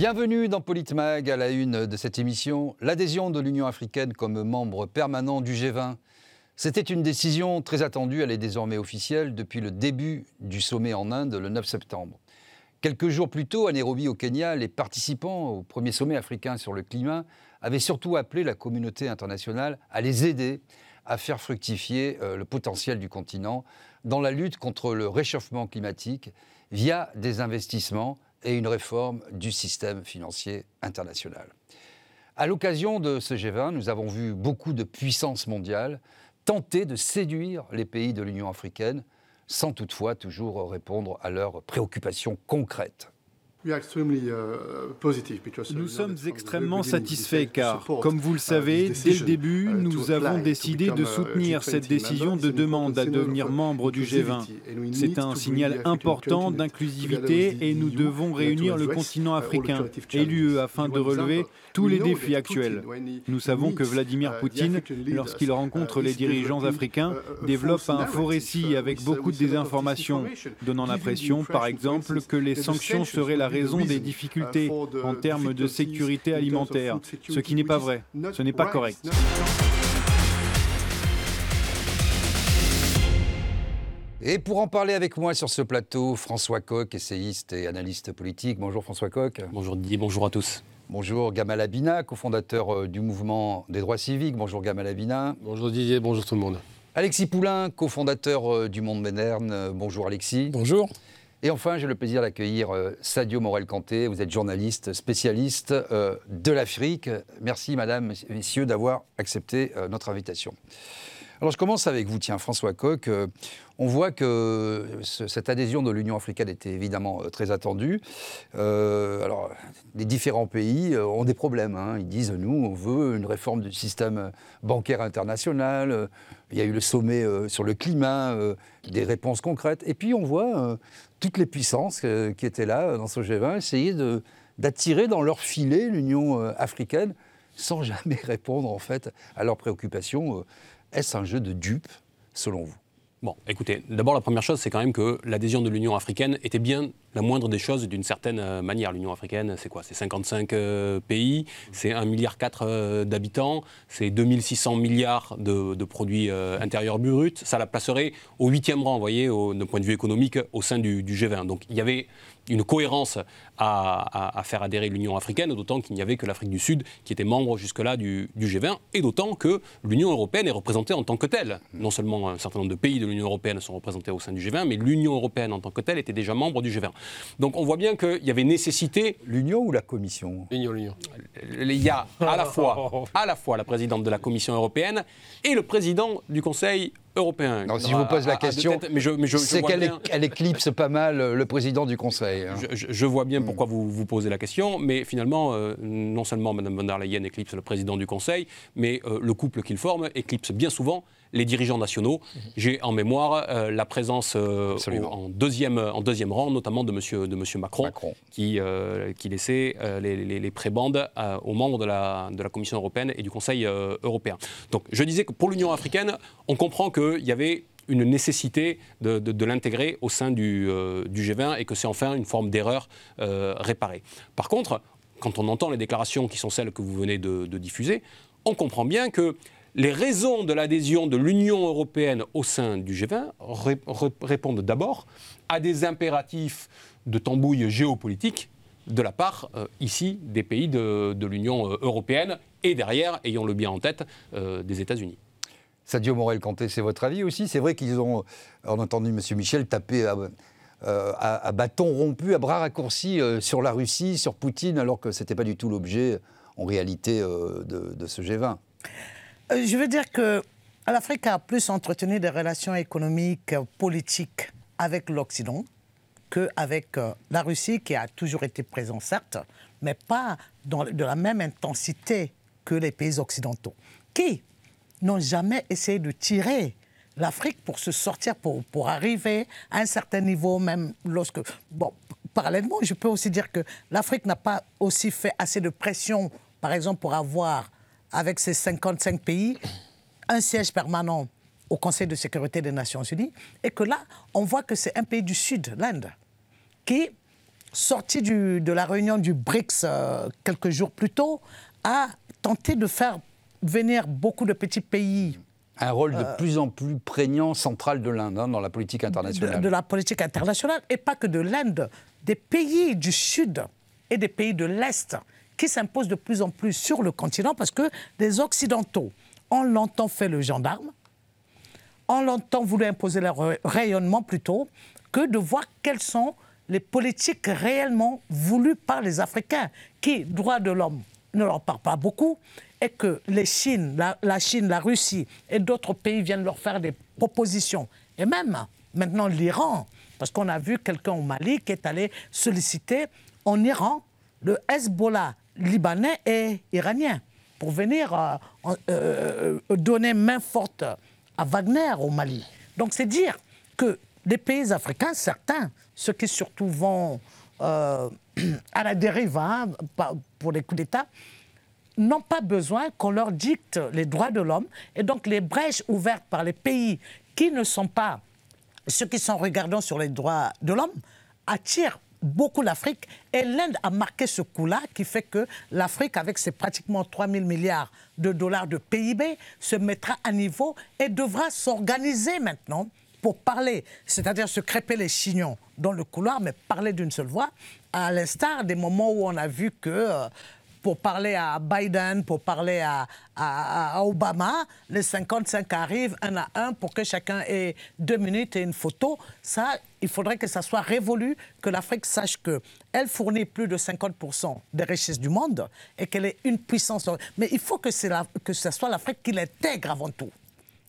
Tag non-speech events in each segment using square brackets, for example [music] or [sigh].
Bienvenue dans Politmag à la une de cette émission. L'adhésion de l'Union africaine comme membre permanent du G20. C'était une décision très attendue, elle est désormais officielle depuis le début du sommet en Inde le 9 septembre. Quelques jours plus tôt, à Nairobi au Kenya, les participants au premier sommet africain sur le climat avaient surtout appelé la communauté internationale à les aider à faire fructifier euh, le potentiel du continent dans la lutte contre le réchauffement climatique via des investissements et une réforme du système financier international. À l'occasion de ce G20, nous avons vu beaucoup de puissances mondiales tenter de séduire les pays de l'Union africaine sans toutefois toujours répondre à leurs préoccupations concrètes. Uh, nous sommes extrêmement satisfaits car, comme vous le savez, dès le début, uh, nous avons décidé de soutenir cette décision de demande à devenir membre du G20. C'est un signal important d'inclusivité et nous devons réunir le continent uh, africain. et l'UE afin de relever tous les défis actuels. Nous savons que Vladimir Poutine, lorsqu'il rencontre les dirigeants africains, développe un faux récit avec beaucoup de désinformation, donnant l'impression, par exemple, que les sanctions seraient la raison des difficultés en termes de sécurité alimentaire, ce qui n'est pas vrai, ce n'est pas correct. Et pour en parler avec moi sur ce plateau, François Coq, essayiste et analyste politique. Bonjour François Coq. Bonjour Didier, bonjour à tous. Bonjour Gamal Abina, cofondateur euh, du mouvement des droits civiques. Bonjour Gamal Abina. Bonjour Didier, bonjour tout le monde. Alexis Poulain, cofondateur euh, du Monde Moderne. Euh, bonjour Alexis. Bonjour. Et enfin, j'ai le plaisir d'accueillir Sadio Morel-Kanté. Vous êtes journaliste, spécialiste de l'Afrique. Merci, madame, messieurs, d'avoir accepté notre invitation. Alors, je commence avec vous, tiens, François Coq. on voit que cette adhésion de l'Union africaine était évidemment très attendue. alors, les différents pays ont des problèmes. Hein. Ils disent, nous, on veut une réforme du système bancaire international. Il y a eu le sommet sur le climat, des réponses concrètes. Et puis, on voit toutes les puissances euh, qui étaient là euh, dans ce G20 essayaient d'attirer dans leur filet l'Union euh, africaine sans [laughs] jamais répondre en fait à leurs préoccupations. Est-ce un jeu de dupes selon vous? Bon, écoutez, d'abord la première chose, c'est quand même que l'adhésion de l'Union africaine était bien la moindre des choses d'une certaine euh, manière. L'Union africaine, c'est quoi? C'est 55 euh, pays, c'est 1,4 milliard euh, d'habitants, c'est 2600 milliards de, produits intérieurs bruts. Ça la placerait au huitième rang, vous voyez, d'un point de vue économique, au sein du, du G20. Donc il y avait une cohérence à, faire adhérer l'Union africaine, d'autant qu'il n'y avait que l'Afrique du Sud qui était membre jusque-là du, G20, et d'autant que l'Union européenne est représentée en tant que telle. Non seulement un certain nombre de pays de l'Union européenne sont représentés au sein du G20, mais l'Union européenne en tant que telle était déjà membre du G20. Donc on voit bien qu'il y avait nécessité. L'Union ou la Commission? L'Union, l'Union. Il y a à la, fois, à la fois la présidente de la Commission européenne et le président du Conseil européen. Non, si je vous pose la question, c'est qu'elle éclipse pas mal le président du Conseil. Hein. Je, vois bien pourquoi vous vous posez la question, mais finalement, euh, non seulement Mme von der Leyen éclipse le président du Conseil, mais euh, le couple qu'il forme éclipse bien souvent les dirigeants nationaux. J'ai en mémoire euh, la présence euh, en, deuxième, en deuxième rang, notamment de M. De monsieur Macron, Qui, euh, qui laissait les, les, prébandes aux membres de la, de la Commission européenne et du Conseil européen. Donc je disais que pour l'Union africaine, on comprend qu'il y avait une nécessité de, l'intégrer au sein du, du, G20 et que c'est enfin une forme d'erreur réparée. Par contre, quand on entend les déclarations qui sont celles que vous venez de, diffuser, on comprend bien que les raisons de l'adhésion de l'Union européenne au sein du G20 répondent d'abord à des impératifs de tambouille géopolitique de la part, euh, ici, des pays de, l'Union euh, européenne et derrière, ayons-le bien en tête, euh, des États-Unis. Sadio Morel-Canté, c'est votre avis aussi? C'est vrai qu'ils ont, on a entendu M. Michel taper à, bâton rompu, à bras raccourcis sur la Russie, sur Poutine, alors que ce n'était pas du tout l'objet, en réalité, de, de ce G20. Euh, je veux dire que l'Afrique a plus entretenu des relations économiques, politiques avec l'Occident qu'avec euh, la Russie, qui a toujours été présente, certes, mais pas de la même intensité que les pays occidentaux, qui n'ont jamais essayé de tirer l'Afrique pour se sortir, pour, pour arriver à un certain niveau, même lorsque... Bon, parallèlement, je peux aussi dire que l'Afrique n'a pas aussi fait assez de pression, par exemple, pour avoir avec ces 55 pays, un siège permanent au Conseil de sécurité des Nations Unies, et que là, on voit que c'est un pays du Sud, l'Inde, qui sorti de la réunion du BRICS quelques jours plus tôt, a tenté de faire venir beaucoup de petits pays. Un rôle de plus en plus prégnant central de l'Inde hein, dans la politique internationale. De, la politique internationale, et pas que de l'Inde, des pays du Sud et des pays de l'Est qui s'imposent de plus en plus sur le continent parce que les Occidentaux ont longtemps fait le gendarme, ont longtemps voulu imposer leur rayonnement plutôt que de voir quelles sont les politiques réellement voulues par les Africains, qui, droits de l'homme, ne leur parlent pas beaucoup, et que les Chine, la, Chine, la Russie et d'autres pays viennent leur faire des propositions. Et même maintenant l'Iran, parce qu'on a vu quelqu'un au Mali qui est allé solliciter en Iran le Hezbollah libanais et iranien pour venir euh, euh, euh, donner main forte à Wagner au Mali. Donc c'est dire que les pays africains, certains, ceux qui surtout vont [clears throat] à la dérive hein, pour les coups d'État, n'ont pas besoin qu'on leur dicte les droits de l'homme. Et donc les brèches ouvertes par les pays qui ne sont pas ceux qui sont regardants sur les droits de l'homme attirent beaucoup l'Afrique. Et l'Inde a marqué ce coup-là qui fait que l'Afrique, avec ses pratiquement 3 000 milliards de dollars de PIB, se mettra à niveau et devra s'organiser maintenant pour parler, c'est-à-dire se crêper les chignons dans le couloir, mais parler d'une seule voix, à l'instar des moments où on a vu que euh, pour parler à Biden, pour parler à, Obama, les 55 arrivent un à un pour que chacun ait deux minutes et une photo. Ça, il faudrait que ça soit révolu, que l'Afrique sache qu'elle fournit plus de 50% des richesses du monde et qu'elle est une puissance. Mais il faut que, que ce soit l'Afrique qui l'intègre avant tout.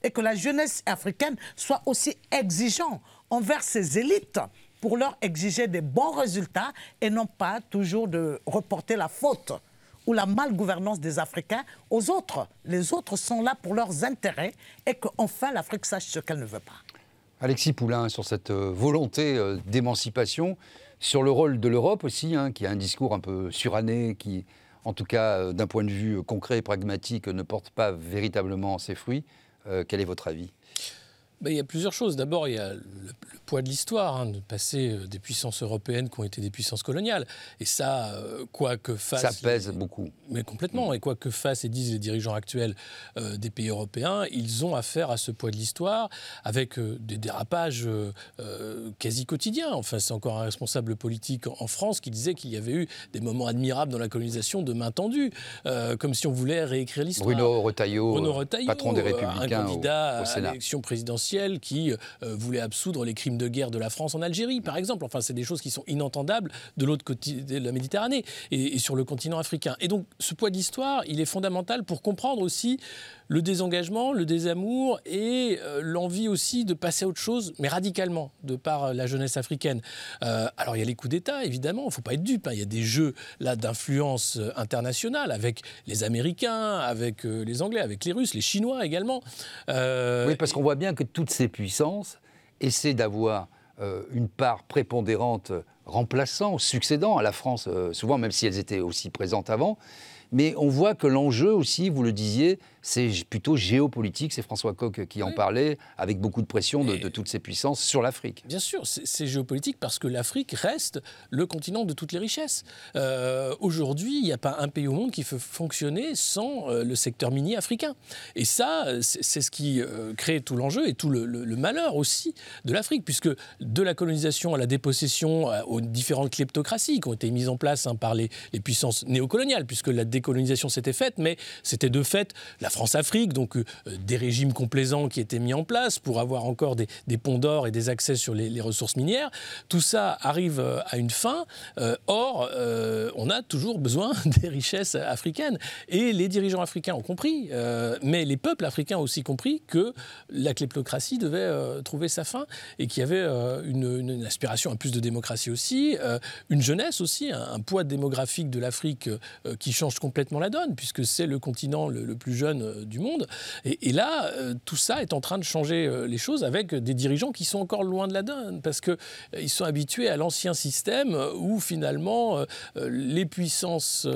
Et que la jeunesse africaine soit aussi exigeante envers ses élites pour leur exiger des bons résultats et non pas toujours de reporter la faute ou la malgouvernance des Africains aux autres. Les autres sont là pour leurs intérêts et qu'enfin l'Afrique sache ce qu'elle ne veut pas. Alexis Poulain, sur cette euh, volonté euh, d'émancipation, sur le rôle de l'Europe aussi, hein, qui a un discours un peu suranné, qui, en tout cas, euh, d'un point de vue concret et pragmatique, ne porte pas véritablement ses fruits. Quel est votre avis? Ben, il y a plusieurs choses. D'abord, il y a le, poids de l'histoire, hein, de passer euh, des puissances européennes qui ont été des puissances coloniales. Et ça, euh, quoi que fassent... Ça pèse beaucoup. Mais complètement. Et quoi que fassent et disent les dirigeants actuels euh, des pays européens, ils ont affaire à ce poids de l'histoire avec des dérapages quasi quotidiens. Enfin, c'est encore un responsable politique en France qui disait qu'il y avait eu des moments admirables dans la colonisation de main tendue, comme si on voulait réécrire l'histoire. Bruno Retailleau, patron des Républicains un candidat à l'élection présidentielle qui euh, voulait absoudre les crimes de guerre de la France en Algérie, par exemple. Enfin, c'est des choses qui sont inentendables de l'autre côté de la Méditerranée et, sur le continent africain. Et donc, ce poids d'histoire, il est fondamental pour comprendre aussi le désengagement, le désamour et euh, l'envie aussi de passer à autre chose, mais radicalement, de par euh, la jeunesse africaine. alors il y a les coups d'État, évidemment, il ne faut pas être dupe. Hein. Il y a des jeux là d'influence internationale avec les Américains, avec les Anglais, avec les Russes, les Chinois également. oui, parce qu'on voit bien que toutes ces puissances essaient d'avoir euh, une part prépondérante remplaçant, succédant à la France, euh, souvent même si elles étaient aussi présentes avant. Mais on voit que l'enjeu aussi, vous le disiez, c'est plutôt géopolitique. C'est François Coq qui en parlait, avec beaucoup de pression de, toutes ces puissances sur l'Afrique. Bien sûr, c'est géopolitique parce que l'Afrique reste le continent de toutes les richesses. Euh, aujourd'hui, il n'y a pas un pays au monde qui peut fonctionner sans euh, le secteur minier africain. Et ça, c'est ce qui euh, crée tout l'enjeu et tout le, malheur aussi de l'Afrique, puisque de la colonisation à la dépossession, aux différentes kleptocraties qui ont été mises en place hein, par les, les puissances néocoloniales, puisque la décolonisation s'était faite, mais c'était de fait la France-Afrique, donc euh, des régimes complaisants qui étaient mis en place pour avoir encore des, ponts d'or et des accès sur les, ressources minières. Tout ça arrive euh, à une fin. Euh, or, on a toujours besoin [laughs] des richesses africaines. Et les dirigeants africains ont compris, mais les peuples africains ont aussi compris que la kleptocratie devait trouver sa fin et qu'il y avait une, aspiration à plus de démocratie aussi, une jeunesse aussi, un, poids démographique de l'Afrique qui change complètement la donne, puisque c'est le continent le plus jeune euh, du monde. Et, là, euh, tout ça est en train de changer euh, les choses avec des dirigeants qui sont encore loin de la donne, parce qu'ils sont habitués à l'ancien système où finalement les puissances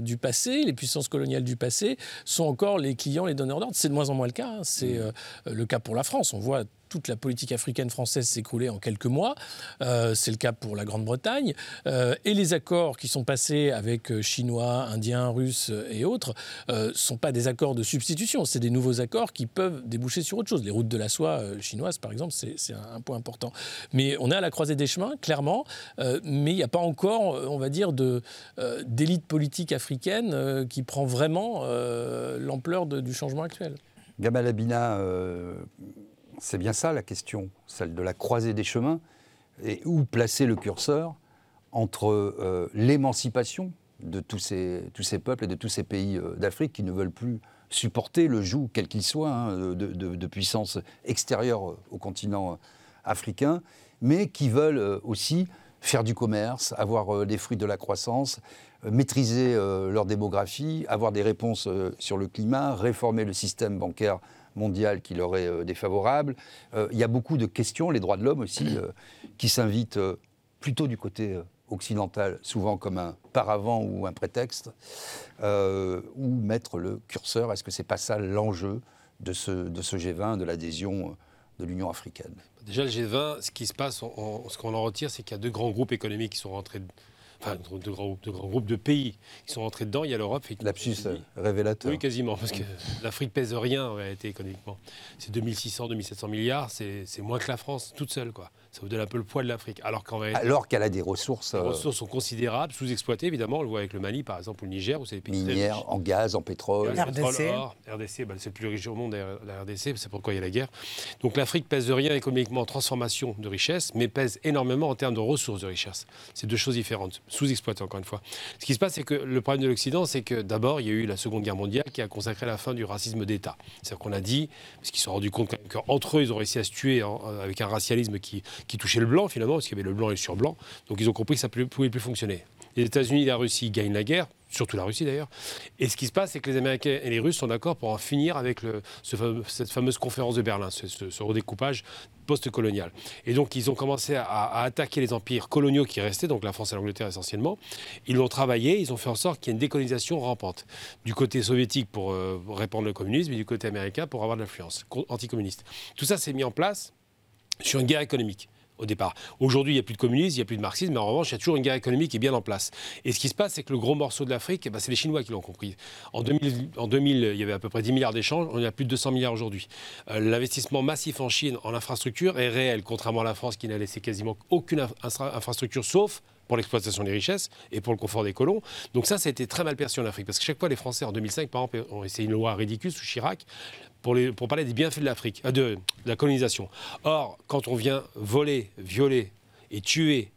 du passé, les puissances coloniales du passé, sont encore les clients, les donneurs d'ordre. C'est de moins en moins le cas. Hein. C'est le cas pour la France. On voit toute la politique africaine française s'écrouler en quelques mois. c'est le cas pour la Grande-Bretagne. et les accords qui sont passés avec Chinois, Indiens, Russes et autres ne sont pas des accords de substitution, c'est des nouveaux accords qui peuvent déboucher sur autre chose. Les routes de la soie chinoises, par exemple, c'est un, point important. Mais on est à la croisée des chemins, clairement, mais il n'y a pas encore, on va dire, d'élite politique africaine qui prend vraiment l'ampleur du changement actuel. Gamal Abina, euh, c'est bien ça la question, celle de la croisée des chemins, et où placer le curseur entre euh, l'émancipation de tous ces, peuples et de tous ces pays euh, d'Afrique qui ne veulent plus supporter le joug, quel qu'il soit, hein, de, de, puissance extérieure au continent africain, mais qui veulent aussi faire du commerce, avoir des fruits de la croissance, maîtriser euh, leur démographie, avoir des réponses euh, sur le climat, réformer le système bancaire mondial qui leur est euh, défavorable. il y a beaucoup de questions, les droits de l'homme aussi, qui s'invitent plutôt du côté occidental, souvent comme un paravent ou un prétexte, ou mettre le curseur. Est-ce que c'est pas ça l'enjeu de ce, de ce G20, de l'adhésion de l'Union africaine? Déjà, le G20, ce qui se passe, ce qu'on en retire, c'est qu'il y a deux grands groupes économiques qui sont rentrés enfin de grands, de grands groupes de pays qui sont rentrés dedans. Il y a l'Europe. Lapsus révélateur. Oui, quasiment, parce que l'Afrique pèse rien en réalité économiquement. C'est 2600, 2700 milliards, c'est moins que la France toute seule, quoi. Ça vous donne un peu le poids de l'Afrique. Alors qu'en Alors qu'elle a des ressources. Les euh, ressources sont considérables, sous-exploitées évidemment. On le voit avec le Mali par exemple ou le Niger où c'est des pays Minière, en gaz, en pétrole. RDC. RDC, bah, c'est le plus riche au monde la RDC, c'est pourquoi il y a la guerre. Donc l'Afrique pèse de rien économiquement en transformation de richesse, mais pèse énormément en termes de ressources de richesse. C'est deux choses différentes, sous-exploitées encore une fois. Ce qui se passe, c'est que le problème de l'Occident, c'est que d'abord il y a eu la Seconde Guerre mondiale qui a consacré la fin du racisme d'État. C'est-à-dire qu'on a dit, parce qu'ils se sont rendus compte qu'entre eux ils ont réussi à se tuer avec un racialisme qui, qui touchait le blanc finalement parce qu'il y avait le blanc et le surblanc. Donc ils ont compris que ça ne pouvait plus fonctionner. Les États-Unis et la Russie gagnent la guerre, surtout la Russie d'ailleurs. Et ce qui se passe, c'est que les Américains et les Russes sont d'accord pour en finir avec cette fameuse conférence de Berlin, ce, redécoupage post-colonial. Et donc ils ont commencé à, attaquer les empires coloniaux qui restaient, donc la France et l'Angleterre essentiellement. Ils l'ont travaillé, ils ont fait en sorte qu'il y ait une décolonisation rampante. Du côté soviétique pour euh, répandre le communisme et du côté américain pour avoir de l'influence anticommuniste. Tout ça s'est mis en place sur une guerre économique au départ. Aujourd'hui, il n'y a plus de communisme, il n'y a plus de marxisme, mais en revanche, il y a toujours une guerre économique qui est bien en place. Et ce qui se passe, c'est que le gros morceau de l'Afrique, eh ben, c'est les Chinois qui l'ont compris. En 2000, en 2000, il y avait à peu près 10 milliards d'échanges, on est à plus de 200 milliards aujourd'hui. Euh, l'investissement massif en Chine en infrastructure est réel, contrairement à la France qui n'a laissé quasiment aucune infrastructure, sauf pour l'exploitation des richesses et pour le confort des colons. Donc ça, ça a été très mal perçu en Afrique. Parce que chaque fois, les Français, en 2005, par exemple, ont essayé une loi ridicule sous Chirac pour, parler des bienfaits de l'Afrique, euh, de, la colonisation. Or, quand on vient voler, violer et tuer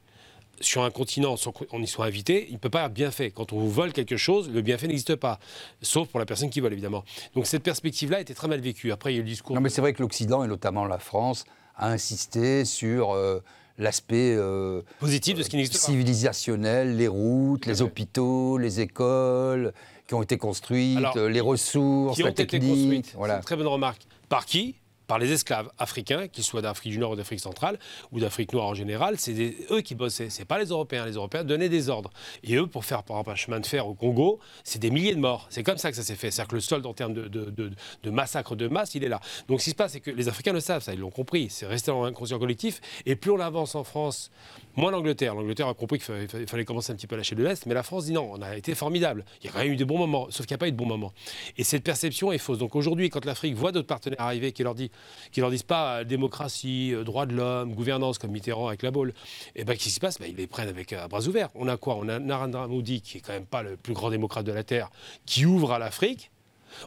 sur un continent sans qu'on y soit invité, il ne peut pas être bien fait. Quand on vous vole quelque chose, le bienfait n'existe pas. Sauf pour la personne qui vole, évidemment. Donc cette perspective-là était très mal vécue. Après, il y a eu le discours... Non, mais c'est vrai que l'Occident, et notamment la France, a insisté sur... Euh, l'aspect euh, positif de ce qui n'existe pas. Civilisationnel, les routes, les hôpitaux, les écoles, qui ont été construites, les ressources, qui ont été construites. Voilà. Une très bonne remarque. Par qui? Par les esclaves africains, qu'ils soient d'Afrique du Nord ou d'Afrique centrale, ou d'Afrique noire en général, c'est eux qui bossaient, c'est pas les Européens. Les Européens donnaient des ordres. Et eux, pour faire par exemple un chemin de fer au Congo, c'est des milliers de morts. C'est comme ça que ça s'est fait. C'est-à-dire que le solde en termes de, de, massacre de masse, il est là. Donc ce qui se passe, c'est que les Africains le savent, ça, ils l'ont compris. C'est resté dans l'inconscient collectif. Et plus on avance en France, moins l'Angleterre. L'Angleterre a compris qu'il fallait, commencer un petit peu à lâcher de l'Est, mais la France dit non, on a été formidable. Il y a quand même eu des bons moments, sauf qu'il n'y a pas eu de bons moments. Et cette perception est fausse. Donc aujourd'hui, quand l'Afrique voit d'autres partenaires arriver qui leur, dit, qui leur disent pas euh, démocratie, euh, droit de l'homme, gouvernance comme Mitterrand avec la boule, et eh ben qu'est-ce qui se passe? Ben, Ils les prennent avec euh, bras ouverts. On a quoi? On a Narendra Modi qui est quand même pas le plus grand démocrate de la terre, qui ouvre à l'Afrique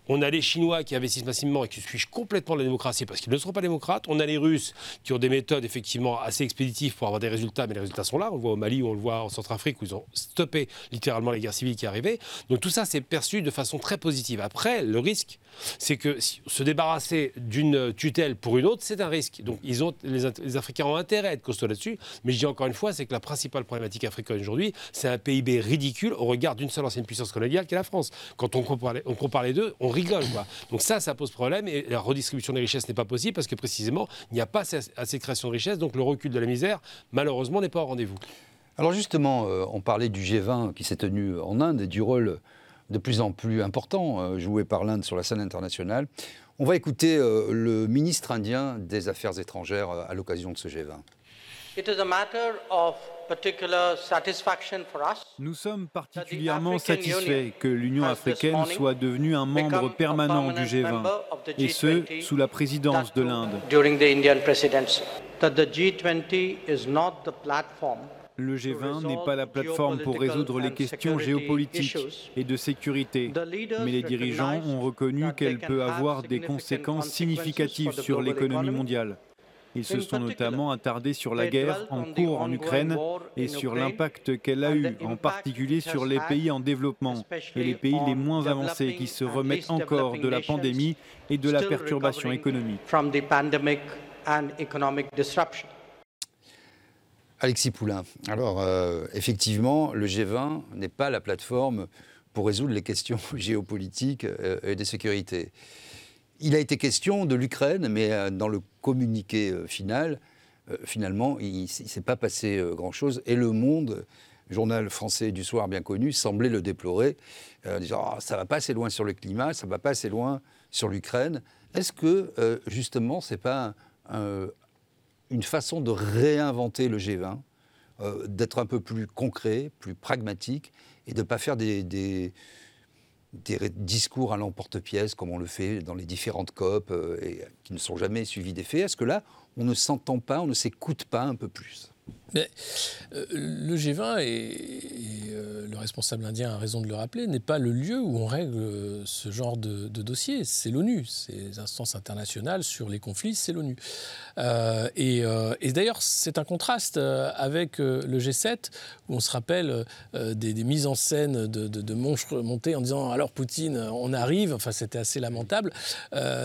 on a les Chinois qui investissent massivement et qui suivent complètement la démocratie parce qu'ils ne sont pas démocrates. On a les Russes qui ont des méthodes effectivement assez expéditives pour avoir des résultats, mais les résultats sont là. On le voit au Mali, on le voit en Centrafrique où ils ont stoppé littéralement les guerres civiles qui arrivaient. Donc tout ça, c'est perçu de façon très positive. Après, le risque, c'est que se débarrasser d'une tutelle pour une autre, c'est un risque. Donc ils ont, les, Africains ont intérêt à être costauds là-dessus. Mais je dis encore une fois, c'est que la principale problématique africaine aujourd'hui, c'est un PIB ridicule au regard d'une seule ancienne puissance coloniale qui est la France. Quand on compare on compare les deux, on rigole. Donc ça, ça pose problème et la redistribution des richesses n'est pas possible parce que précisément, il n'y a pas assez de création de richesses, donc le recul de la misère, malheureusement, n'est pas au rendez-vous. Alors justement, euh, on parlait du G20 qui s'est tenu en Inde et du rôle de plus en plus important euh, joué par l'Inde sur la scène internationale. On va écouter le ministre indien des Affaires étrangères à l'occasion de ce G20. Nous sommes particulièrement satisfaits que l'Union africaine soit devenue un membre permanent du G20, et ce, sous la présidence de l'Inde. Le G20 n'est pas la plateforme pour résoudre les questions géopolitiques et de sécurité, mais les dirigeants ont reconnu qu'elle peut avoir des conséquences significatives sur l'économie mondiale. Ils se sont notamment attardés sur la guerre en cours en Ukraine et sur l'impact qu'elle a eu, en particulier sur les pays en développement et les pays les moins avancés qui se remettent encore de la pandémie et de la perturbation économique. Alexis Poulain, alors euh, effectivement, le G20 n'est pas la plateforme pour résoudre les questions [laughs] géopolitiques euh, et de sécurité. Il a été question de l'Ukraine, mais euh, dans le communiqué euh, final, euh, finalement, il ne s'est pas passé grand-chose. Et Le Monde, journal français du soir bien connu, semblait le déplorer, disant ah, ça va pas assez loin sur le climat, ça va pas assez loin sur l'Ukraine. Est-ce que, justement, ce n'est pas une façon de réinventer le G20, d'être un peu plus concret, plus pragmatique, et de ne pas faire des discours à l'emporte-pièce, comme on le fait dans les différentes COP, euh, et qui ne sont jamais suivis d'effets Est-ce que là, on ne s'entend pas, on ne s'écoute pas un peu plus euh, le G20, et, euh, le responsable indien a raison de le rappeler, n'est pas le lieu où on règle ce genre de, dossier. C'est l'ONU, les instances internationales sur les conflits, c'est l'ONU. Euh, et, d'ailleurs, c'est un contraste avec le G7, où on se rappelle des, mises en scène de, de, montés en disant alors Poutine, on arrive. Enfin, c'était assez lamentable.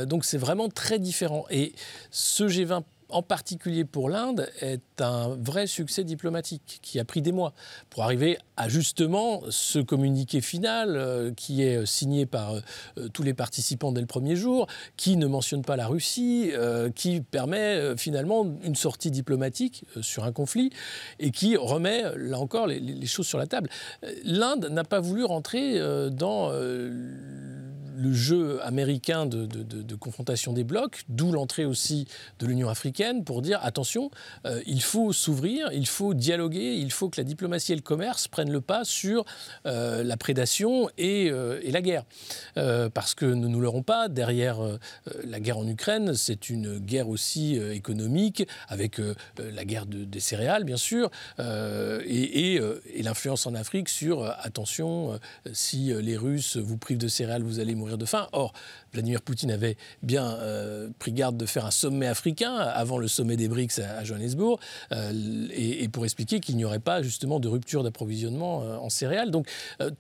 donc, c'est vraiment très différent. Et ce G20 en particulier pour l'Inde, est un vrai succès diplomatique qui a pris des mois pour arriver à justement ce communiqué final euh, qui est signé par euh, tous les participants dès le premier jour, qui ne mentionne pas la Russie, euh, qui permet finalement une sortie diplomatique sur un conflit et qui remet, là encore, les choses sur la table. L'Inde n'a pas voulu rentrer dans le jeu américain de, confrontation des blocs, d'où l'entrée aussi de l'Union africaine pour dire attention, euh, il faut s'ouvrir, il faut dialoguer, il faut que la diplomatie et le commerce prennent le pas sur euh, la prédation et, euh, la guerre. parce que ne nous l'aurons pas, derrière la guerre en Ukraine, c'est une guerre aussi économique, avec la guerre des céréales, bien sûr, et, et l'influence en Afrique sur attention, si les Russes vous privent de céréales, vous allez mourir Or, Vladimir Poutine avait bien euh, pris garde de faire un sommet africain avant le sommet des BRICS à, Johannesburg, euh, et, pour expliquer qu'il n'y aurait pas justement de rupture d'approvisionnement euh, en céréales. Donc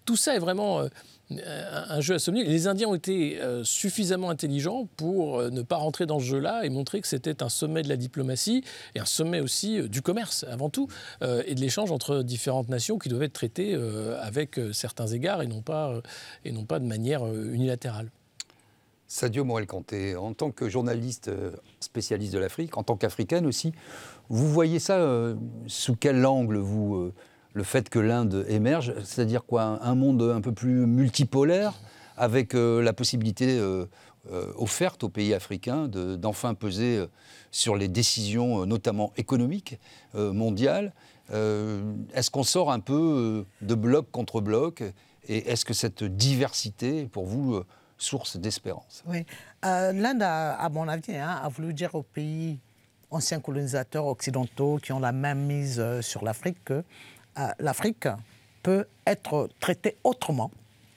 tout ça est vraiment un jeu à sommet. Les Indiens ont été suffisamment intelligents pour ne pas rentrer dans ce jeu-là et montrer que c'était un sommet de la diplomatie et un sommet aussi du commerce avant tout et de l'échange entre différentes nations qui doivent être traitées avec certains égards et non pas, et non pas de manière unilatérale. Sadio Morel-Kanté, en tant que journaliste euh, spécialiste de l'Afrique, en tant qu'Africaine aussi, vous voyez ça euh, sous quel angle, vous, euh, le fait que l'Inde émerge C'est-à-dire quoi Un monde un peu plus multipolaire, avec la possibilité offerte aux pays africains d'enfin peser sur les décisions, notamment économiques, mondiales Est-ce qu'on sort un peu de bloc contre bloc Et est-ce que cette diversité, pour vous, source d'espérance? Oui. Euh, L'Inde, à mon avis, hein, a voulu dire aux pays anciens colonisateurs occidentaux qui ont la même mise euh, sur l'Afrique que euh, l'Afrique peut être traitée autrement,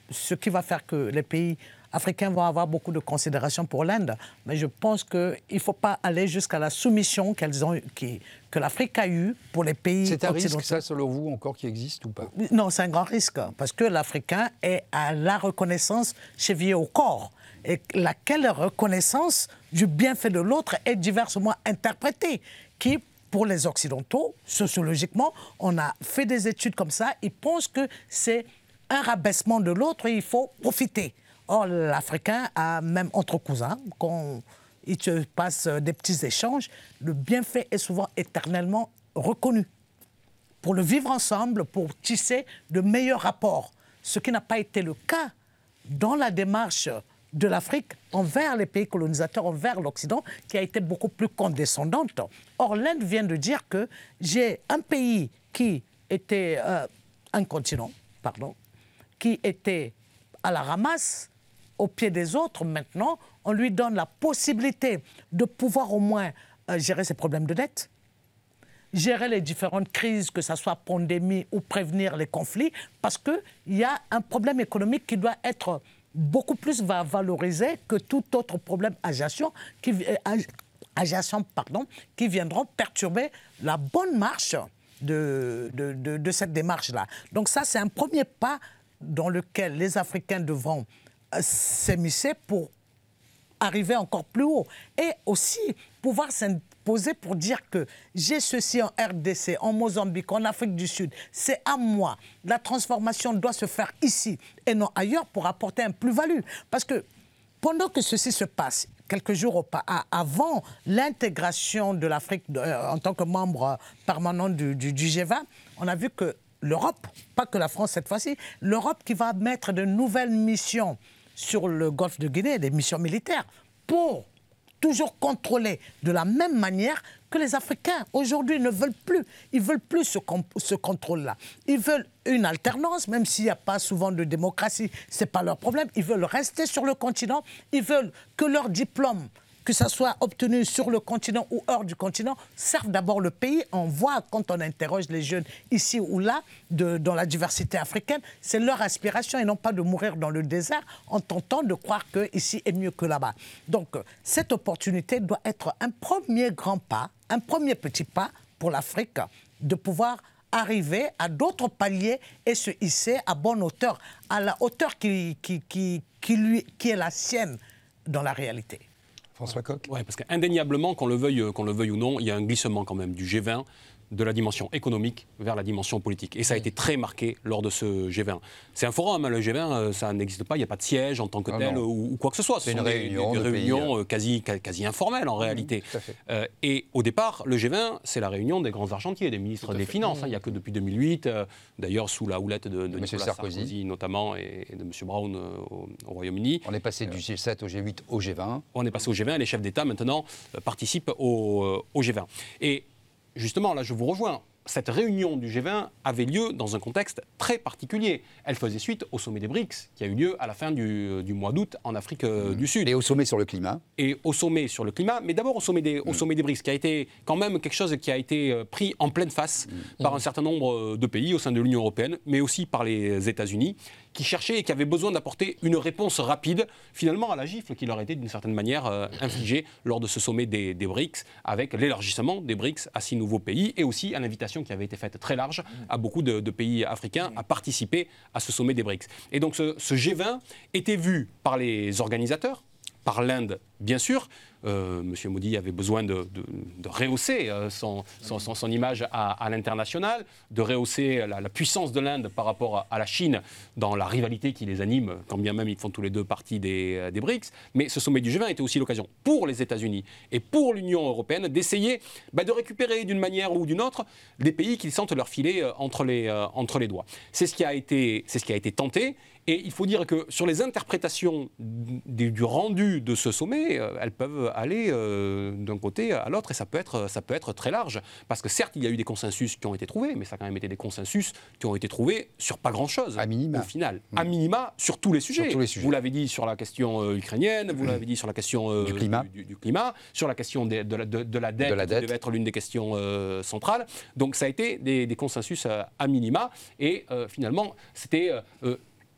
ce qui va faire que les pays africains vont avoir beaucoup de considération pour l'Inde. Mais je pense qu'il ne faut pas aller jusqu'à la soumission qu'elles ont, qui, que l'Afrique a eue pour les pays C'est un risque, ça, selon vous, encore qui existe ou pas? Non, c'est un grand risque, parce que l'Africain est à la reconnaissance chevillée au corps. Et laquelle reconnaissance du bienfait de l'autre est diversement interprétée, qui pour les Occidentaux, sociologiquement, on a fait des études comme ça, ils pensent que c'est un rabaissement de l'autre et il faut profiter. Or, l'Africain a même entre cousins, quand il se passe des petits échanges, le bienfait est souvent éternellement reconnu. Pour le vivre ensemble, pour tisser de meilleurs rapports. Ce qui n'a pas été le cas dans la démarche de l'Afrique envers les pays colonisateurs, envers l'Occident, qui a été beaucoup plus condescendante. Or, l'Inde vient de dire que j'ai un pays qui était euh, un continent, pardon, qui était à la ramasse au pied des autres. Maintenant, on lui donne la possibilité de pouvoir au moins euh, gérer ses problèmes de dette, gérer les différentes crises, que ce soit pandémie ou prévenir les conflits, parce qu'il y a un problème économique qui doit être beaucoup plus valorisé que tout autre problème adjacent qui, euh, pardon, qui viendront perturber la bonne marche de, de, cette démarche-là. Donc ça, c'est un premier pas dans lequel les Africains devront euh, s'émisser pour arriver encore plus haut. Et aussi pouvoir s'imposer pour dire que j'ai ceci en RDC, en Mozambique, en Afrique du Sud, c'est à moi. La transformation doit se faire ici et non ailleurs pour apporter un plus-value. Parce que pendant que ceci se passe, quelques jours avant l'intégration de l'Afrique euh, en tant que membre permanent du, du G20, on a vu que l'Europe, pas que la France cette fois-ci, l'Europe qui va mettre de nouvelles missions sur le golfe de Guinée, des missions militaires, pour toujours contrôler de la même manière que les Africains aujourd'hui ne veulent plus. Ils veulent plus ce, ce contrôle-là. Ils veulent une alternance, même s'il n'y a pas souvent de démocratie, ce n'est pas leur problème. Ils veulent rester sur le continent. Ils veulent que leur diplôme que ça soit obtenu sur le continent ou hors du continent, servent d'abord le pays. On voit quand on interroge les jeunes ici ou là, dans la diversité africaine, c'est leur aspiration et non pas de mourir dans le désert en tentant de croire que ici est mieux que là-bas. Donc cette opportunité doit être un premier grand pas, un premier petit pas pour l'Afrique de pouvoir arriver à d'autres paliers et se hisser à bonne hauteur, à la hauteur qui est la sienne dans la réalité. François Coq. Oui, parce qu'indéniablement, qu'on le, veuille, qu'on le veuille ou non, il y a un glissement quand même du G20 de la dimension économique vers la dimension politique. Et ça a été très marqué lors de ce G20. C'est un forum, hein, le G20, euh, ça n'existe pas, il n'y a pas de siège en tant que ah tel ou, quoi que ce soit. C'est une réunion, des, réunions euh, quasi, quasi informelles en mmh, réalité. Euh, et au départ, le G20, c'est la réunion des grands argentiers, des ministres des Finances. Hein. Il n'y a que depuis 2008, d'ailleurs sous la houlette de, de Nicolas Sarkozy. notamment et, de M. Brown au, Royaume-Uni. On est passé du G7 au G8 au G20. On est passé au G20 et les chefs d'État maintenant participent au, au G20. Et justement, là, je vous rejoins cette réunion du G20 avait lieu dans un contexte très particulier. Elle faisait suite au sommet des BRICS qui a eu lieu à la fin du, mois d'août en Afrique euh, mmh. du Sud. Et au sommet sur le climat. Et au sommet sur le climat, mais d'abord au, sommet des, au mmh. sommet des BRICS, qui a été quand même quelque chose qui a été euh, pris en pleine face mmh. par un certain nombre euh, de pays au sein de l'Union européenne, mais aussi par les États-Unis, qui cherchaient et qui avaient besoin d'apporter une réponse rapide, finalement à la gifle qui leur été d'une certaine manière infligée lors de ce sommet des, des BRICS, avec l'élargissement des BRICS à six nouveaux pays, et aussi à l'invitation qui avait été faite très large à beaucoup de, pays africains à participer à ce sommet des BRICS. Et donc ce G20 était vu par les organisateurs, par l'Inde bien sûr, euh, M. Modi avait besoin de, rehausser euh, son, image à, l'international, de rehausser la, puissance de l'Inde par rapport à, la Chine dans la rivalité qui les anime, quand bien même ils font tous les deux partie des, euh, BRICS. Mais ce sommet du G20 était aussi l'occasion pour les États-Unis et pour l'Union européenne d'essayer bah, de récupérer d'une manière ou d'une autre des pays qui sentent leur filet entre les, entre les doigts. C'est ce, ce qui a été tenté. Et il faut dire que sur les interprétations du rendu de ce sommet, euh, elles peuvent aller euh, d'un côté à l'autre et ça peut, être, ça peut être très large. Parce que certes, il y a eu des consensus qui ont été trouvés, mais ça a quand même été des consensus qui ont été trouvés sur pas grand-chose. À minima. Au final. À minima, sur tous les sujets. Tous les sujets. Vous l'avez dit sur la question euh, ukrainienne, vous l'avez dit sur la question du, climat. Du, climat, sur la question de, la, dette, qui devait être l'une des questions centrales. Donc ça a été des, consensus à minima. Et finalement, c'était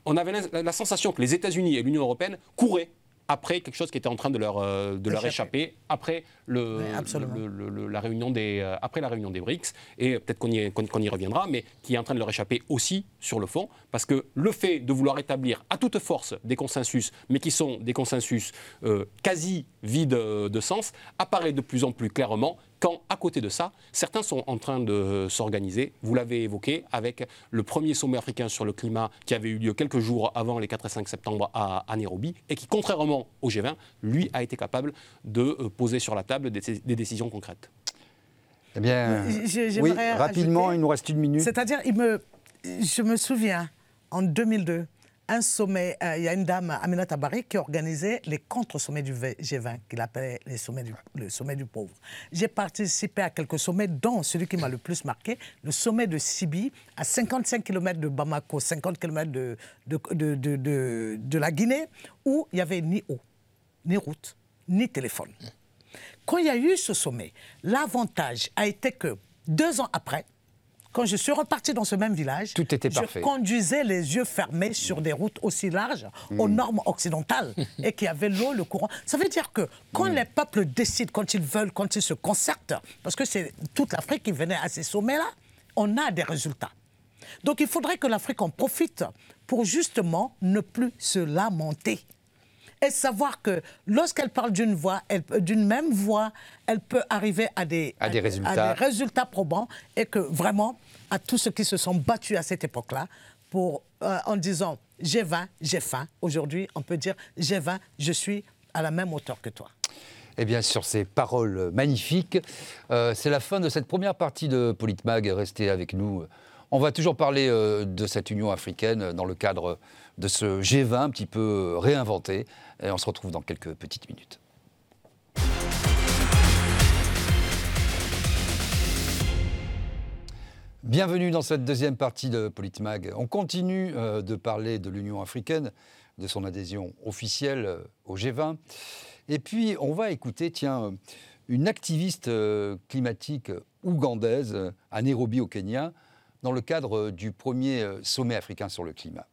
on avait la, sensation que les États-Unis et l'Union européenne couraient après quelque chose qui était en train de leur, euh, de leur échapper, après, le, la réunion des, euh, après la réunion des BRICS, et peut-être qu'on y, y, reviendra, mais qui est en train de leur échapper aussi sur le fond, parce que le fait de vouloir établir à toute force des consensus, mais qui sont des consensus euh, quasi vides de sens, apparaît de plus en plus clairement quand, à côté de ça, certains sont en train de s'organiser, vous l'avez évoqué, avec le premier sommet africain sur le climat qui avait eu lieu quelques jours avant les 4 et 5 septembre à, Nairobi, et qui, contrairement au G20, lui a été capable de euh, poser sur la table des, décisions concrètes. Eh bien, oui, rapidement, il nous reste une minute. C'est-à-dire, me, je me souviens, en 2002, un sommet, euh, il y a une dame, Aminata Tabari, qui organisait les contre-sommets du G20, qu'il appelait les sommets du, le sommet du pauvre. J'ai participé à quelques sommets, dont celui qui m'a le plus marqué, le sommet de Sibi, à 55 km de Bamako, 50 km de, de, de, de la Guinée, où il n'y avait ni eau, ni route, ni téléphone. Quand il y a eu ce sommet, l'avantage a été que deux ans après, quand je suis reparti dans ce même village, Tout était je conduisais les yeux fermés sur des routes aussi larges aux mm. normes occidentales [laughs] et qui avaient l'eau, le courant. Ça veut dire que quand mm. les peuples décident, quand ils veulent, quand ils se concertent, parce que c'est toute l'Afrique qui venait à ces sommets-là, on a des résultats. Donc il faudrait que l'Afrique en profite pour justement ne plus se lamenter et savoir que lorsqu'elle parle d'une voix, d'une même voix, elle peut arriver à des, à, des résultats. résultats probants et que vraiment, à tous ceux qui se sont battus à cette époque-là, pour, euh, en disant j'ai 20, j'ai faim, aujourd'hui on peut dire j'ai 20, je suis à la même hauteur que toi. Eh bien, sur ces paroles magnifiques, euh, c'est la fin de cette première partie de Politmag. Restez avec nous. On va toujours parler euh, de cette Union africaine dans le cadre de ce G20 un petit peu réinventé. Et on se retrouve dans quelques petites minutes. Bienvenue dans cette deuxième partie de Politmag. On continue euh, de parler de l'Union africaine, de son adhésion officielle euh, au G20. Et puis, on va écouter, tiens, une activiste euh, climatique ougandaise à Nairobi, au Kenya, dans le cadre du premier sommet africain sur le climat.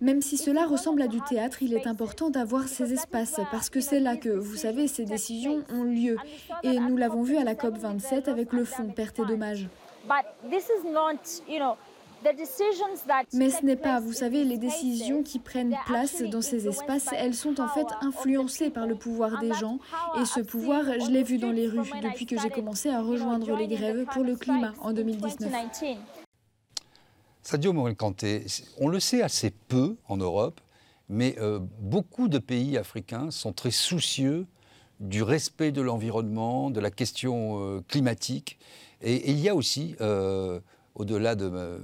Même si cela ressemble à du théâtre, il est important d'avoir ces espaces parce que c'est là que, vous savez, ces décisions ont lieu. Et nous l'avons vu à la COP 27 avec le fonds perte et dommages. Mais ce n'est pas, vous savez, les décisions qui prennent place dans ces espaces, elles sont en fait influencées par le pouvoir des gens. Et ce pouvoir, je l'ai vu dans les rues depuis que j'ai commencé à rejoindre les grèves pour le climat en 2019. Sadio Morel-Kanté, on le sait assez peu en Europe, mais euh, beaucoup de pays africains sont très soucieux du respect de l'environnement, de la question euh, climatique. Et, il y a aussi, euh, au-delà de,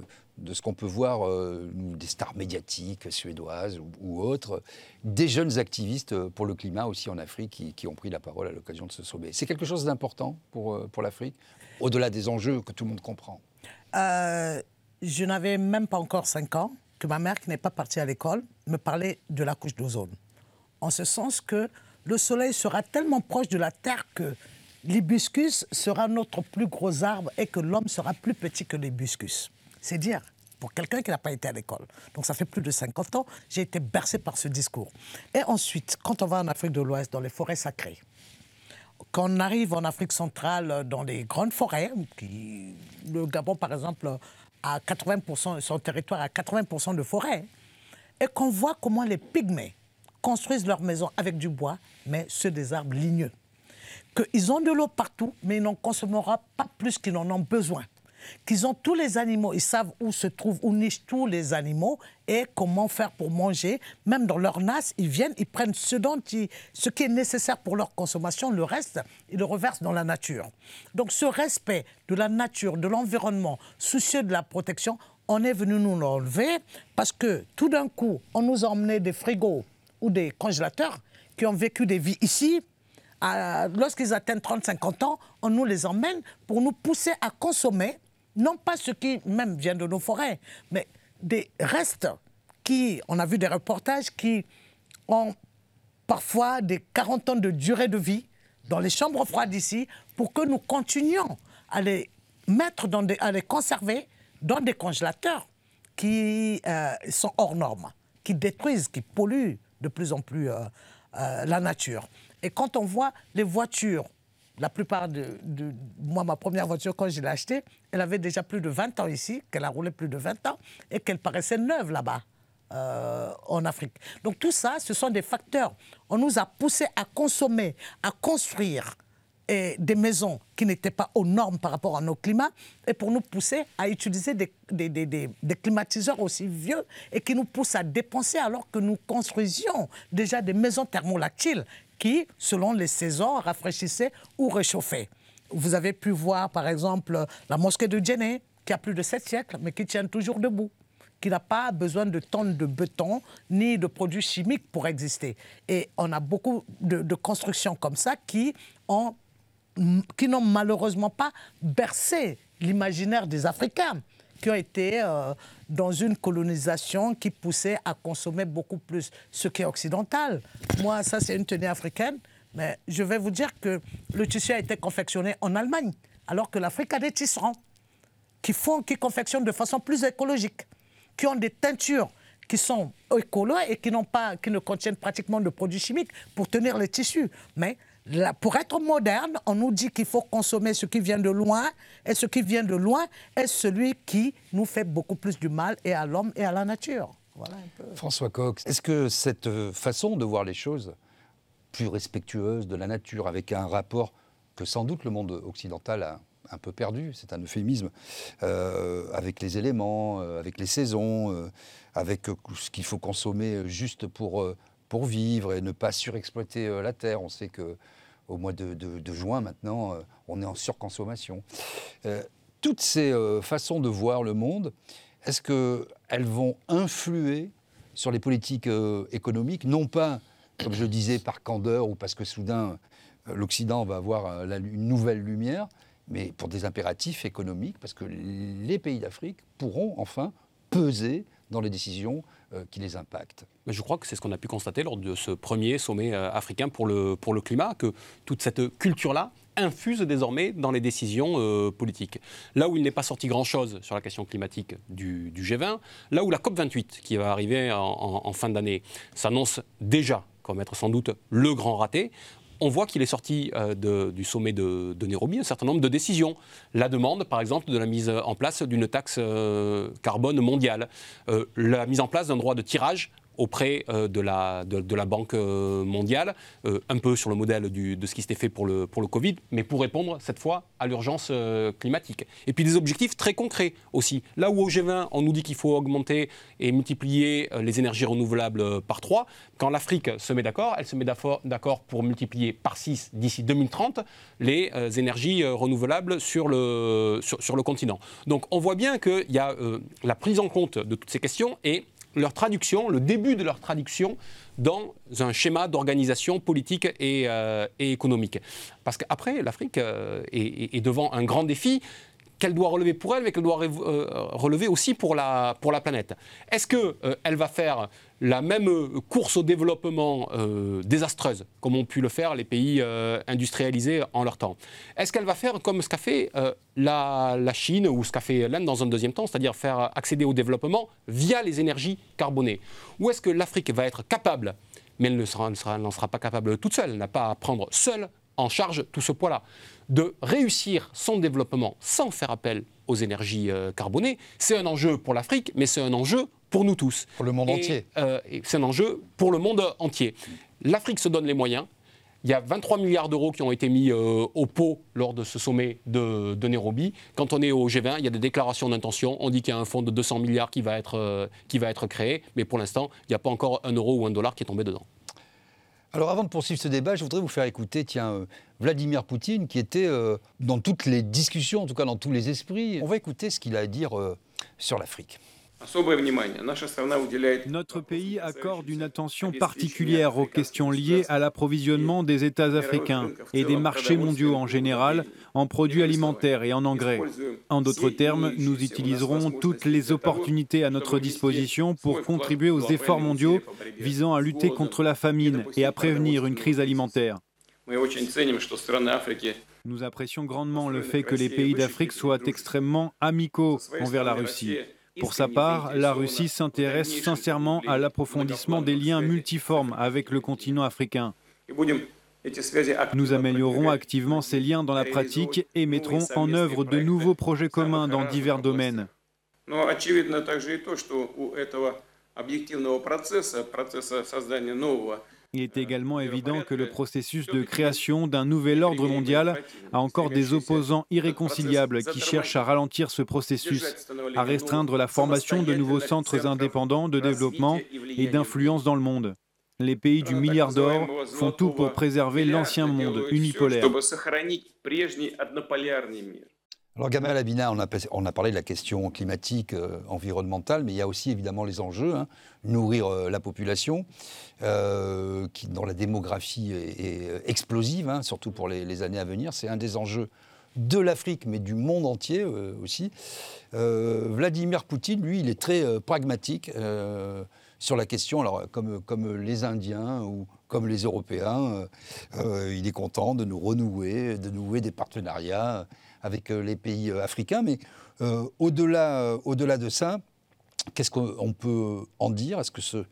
ce qu'on peut voir, des stars médiatiques suédoises ou, autres, des jeunes activistes pour le climat aussi en Afrique qui, ont pris la parole à l'occasion de ce sommet. C'est quelque chose d'important pour, pour l'Afrique, au-delà des enjeux que tout le monde comprend je n'avais même pas encore 5 ans que ma mère, qui n'est pas partie à l'école, me parlait de la couche d'ozone. En ce sens que le Soleil sera tellement proche de la Terre que l'hibiscus sera notre plus gros arbre et que l'homme sera plus petit que l'hibiscus. C'est dire, pour quelqu'un qui n'a pas été à l'école. Donc ça fait plus de 50 ans, j'ai été bercé par ce discours. Et ensuite, quand on va en Afrique de l'Ouest, dans les forêts sacrées, quand on arrive en Afrique centrale, dans les grandes forêts, qui, le Gabon par exemple à 80%, son territoire à 80% de forêt, et qu'on voit comment les pygmées construisent leurs maisons avec du bois, mais ceux des arbres ligneux. Qu'ils ont de l'eau partout, mais ils n'en consommeront pas plus qu'ils n'en ont besoin qu'ils ont tous les animaux, ils savent où se trouvent, où nichent tous les animaux et comment faire pour manger. Même dans leur nas, ils viennent, ils prennent ce, dont ce qui est nécessaire pour leur consommation, le reste, ils le reversent dans la nature. Donc ce respect de la nature, de l'environnement, soucieux de la protection, on est venu nous l'enlever parce que tout d'un coup, on nous a emmené des frigos ou des congélateurs qui ont vécu des vies ici, lorsqu'ils atteignent 30-50 ans, on nous les emmène pour nous pousser à consommer non pas ce qui même vient de nos forêts, mais des restes qui, on a vu des reportages qui ont parfois des 40 ans de durée de vie dans les chambres froides ici pour que nous continuions à les mettre dans des, à les conserver dans des congélateurs qui euh, sont hors normes, qui détruisent, qui polluent de plus en plus euh, euh, la nature. Et quand on voit les voitures la plupart de, Moi, ma première voiture, quand je l'ai achetée, elle avait déjà plus de 20 ans ici, qu'elle a roulé plus de 20 ans, et qu'elle paraissait neuve là-bas, euh, en Afrique. Donc tout ça, ce sont des facteurs. On nous a poussé à consommer, à construire des maisons qui n'étaient pas aux normes par rapport à nos climats, et pour nous pousser à utiliser des, des, climatiseurs aussi vieux, et qui nous poussent à dépenser alors que nous construisions déjà des maisons thermolactiles qui, selon les saisons, rafraîchissait ou réchauffait. Vous avez pu voir, par exemple, la mosquée de Djenné, qui a plus de sept siècles, mais qui tient toujours debout. qui n'a pas besoin de tonnes de béton ni de produits chimiques pour exister. Et on a beaucoup de, constructions comme ça qui ont qui n'ont malheureusement pas bercé l'imaginaire des Africains, qui ont été euh, dans une colonisation qui poussait à consommer beaucoup plus ce qui est occidental. Moi, ça, c'est une tenue africaine, mais je vais vous dire que le tissu a été confectionné en Allemagne, alors que l'Afrique a des tisserands qui font, qui confectionnent de façon plus écologique, qui ont des teintures qui sont écolo et qui, pas, qui ne contiennent pratiquement de produits chimiques pour tenir les tissus. Mais pour être moderne, on nous dit qu'il faut consommer ce qui vient de loin, et ce qui vient de loin est celui qui nous fait beaucoup plus du mal et à l'homme et à la nature. François Cox, est-ce que cette euh, façon de voir les choses, plus respectueuse de la nature, avec un rapport que sans doute le monde occidental a un peu perdu, c'est un euphémisme, euh, avec les éléments, euh, avec les saisons, avec ce qu'il faut consommer juste pour pour vivre et ne pas surexploiter euh, la terre. On sait que au mois de, juin maintenant, euh, on est en surconsommation. Euh, toutes ces façons de voir le monde, est-ce qu'elles vont influer sur les politiques économiques, non pas, comme je disais, par candeur ou parce que soudain l'Occident va avoir une nouvelle lumière, mais pour des impératifs économiques, parce que les pays d'Afrique pourront enfin peser dans les décisions qui les impactent. Mais je crois que c'est ce qu'on a pu constater lors de ce premier sommet euh, africain pour le, pour le climat, que toute cette culture-là infuse désormais dans les décisions euh, politiques. Là où il n'est pas sorti grand-chose sur la question climatique du, G20, là où la COP28, qui va arriver en fin d'année, s'annonce déjà comme être sans doute le grand raté, on voit qu'il est sorti euh, du sommet de, Nairobi un certain nombre de décisions. La demande, par exemple, de la mise en place d'une taxe euh, carbone mondiale, euh, la mise en place d'un droit de tirage auprès euh, de, la, de, la Banque euh, mondiale, euh, un peu sur le modèle de ce qui s'était fait pour le, pour le Covid, mais pour répondre cette fois à l'urgence climatique. Et puis des objectifs très concrets aussi. Là où au G20, on nous dit qu'il faut augmenter et multiplier les énergies renouvelables par 3, quand l'Afrique se met d'accord, elle se met d'accord pour multiplier par 6 d'ici 2030 les énergies renouvelables sur le, sur, sur, le continent. Donc on voit bien qu'il y a la prise en compte de toutes ces questions et leur traduction, le début de leur traduction dans un schéma d'organisation politique et, euh, économique. Parce qu'après, l'Afrique euh, est, devant un grand défi qu'elle doit relever pour elle, mais qu'elle doit euh, relever aussi pour la, pour la planète. Est-ce qu'elle va faire la même course au développement désastreuse, comme ont pu le faire les pays industrialisés en leur temps. Est-ce qu'elle va faire comme ce qu'a fait la, Chine ou ce qu'a fait l'Inde dans un deuxième temps, c'est-à-dire faire accéder au développement via les énergies carbonées? Ou est-ce que l'Afrique va être capable, mais elle n'en sera, sera, sera, pas capable toute seule, elle n'a pas à prendre seule en charge tout ce poids-là, de réussir son développement sans faire appel aux énergies euh, carbonées, c'est un enjeu pour l'Afrique, mais c'est un enjeu pour nous tous. Pour le monde entier. Euh, c'est un enjeu pour le monde entier. L'Afrique se donne les moyens, il y a 23 milliards d'euros qui ont été mis euh, au pot lors de ce sommet de, Nairobi. Quand on est au G20, il y a des déclarations d'intention. On dit qu'il y a un fonds de 200 milliards qui va être, euh, qui va être créé, mais pour l'instant, il n'y a pas encore un euro ou un dollar qui est tombé dedans. Alors avant de poursuivre ce débat, je voudrais vous faire écouter tiens, Vladimir Poutine, qui était dans toutes les discussions, en tout cas dans tous les esprits. On va écouter ce qu'il a à dire sur l'Afrique. Notre pays accorde une attention particulière aux questions liées à l'approvisionnement des États africains et des marchés mondiaux en général en produits alimentaires et en engrais. En d'autres termes, nous utiliserons toutes les opportunités à notre disposition pour contribuer aux efforts mondiaux visant à lutter contre la famine et à prévenir une crise alimentaire. Nous apprécions grandement le fait que les pays d'Afrique soient extrêmement amicaux envers la Russie. Pour sa part, la Russie s'intéresse sincèrement à l'approfondissement des liens multiformes avec le continent africain. Nous améliorerons activement ces liens dans la pratique et mettrons en œuvre de nouveaux projets communs dans divers domaines. Il est également évident que le processus de création d'un nouvel ordre mondial a encore des opposants irréconciliables qui cherchent à ralentir ce processus, à restreindre la formation de nouveaux centres indépendants de développement et d'influence dans le monde. Les pays du milliard d'or font tout pour préserver l'ancien monde unipolaire. Alors Gamal Abina, on a, parlé de la question climatique, euh, environnementale, mais il y a aussi évidemment les enjeux, hein. nourrir euh, la population, euh, qui, dont la démographie est, explosive, hein, surtout pour les, années à venir. C'est un des enjeux de l'Afrique, mais du monde entier aussi. Vladimir Poutine, lui, il est très pragmatique sur la question, alors comme les Indiens ou comme les Européens, il est content de nous renouer, de nouer des partenariats avec euh, les pays euh, africains. Mais euh, au-delà au -delà de ça, qu'est-ce qu'on peut en dire? Est-ce que ce,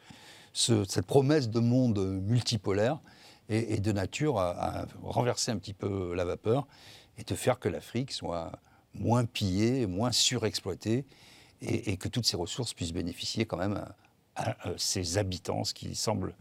cette promesse de monde multipolaire est, de nature à, renverser un petit peu la vapeur et de faire que l'Afrique soit moins pillée, moins surexploitée et, que toutes ces ressources puissent bénéficier quand même à ses habitants, ce qui semble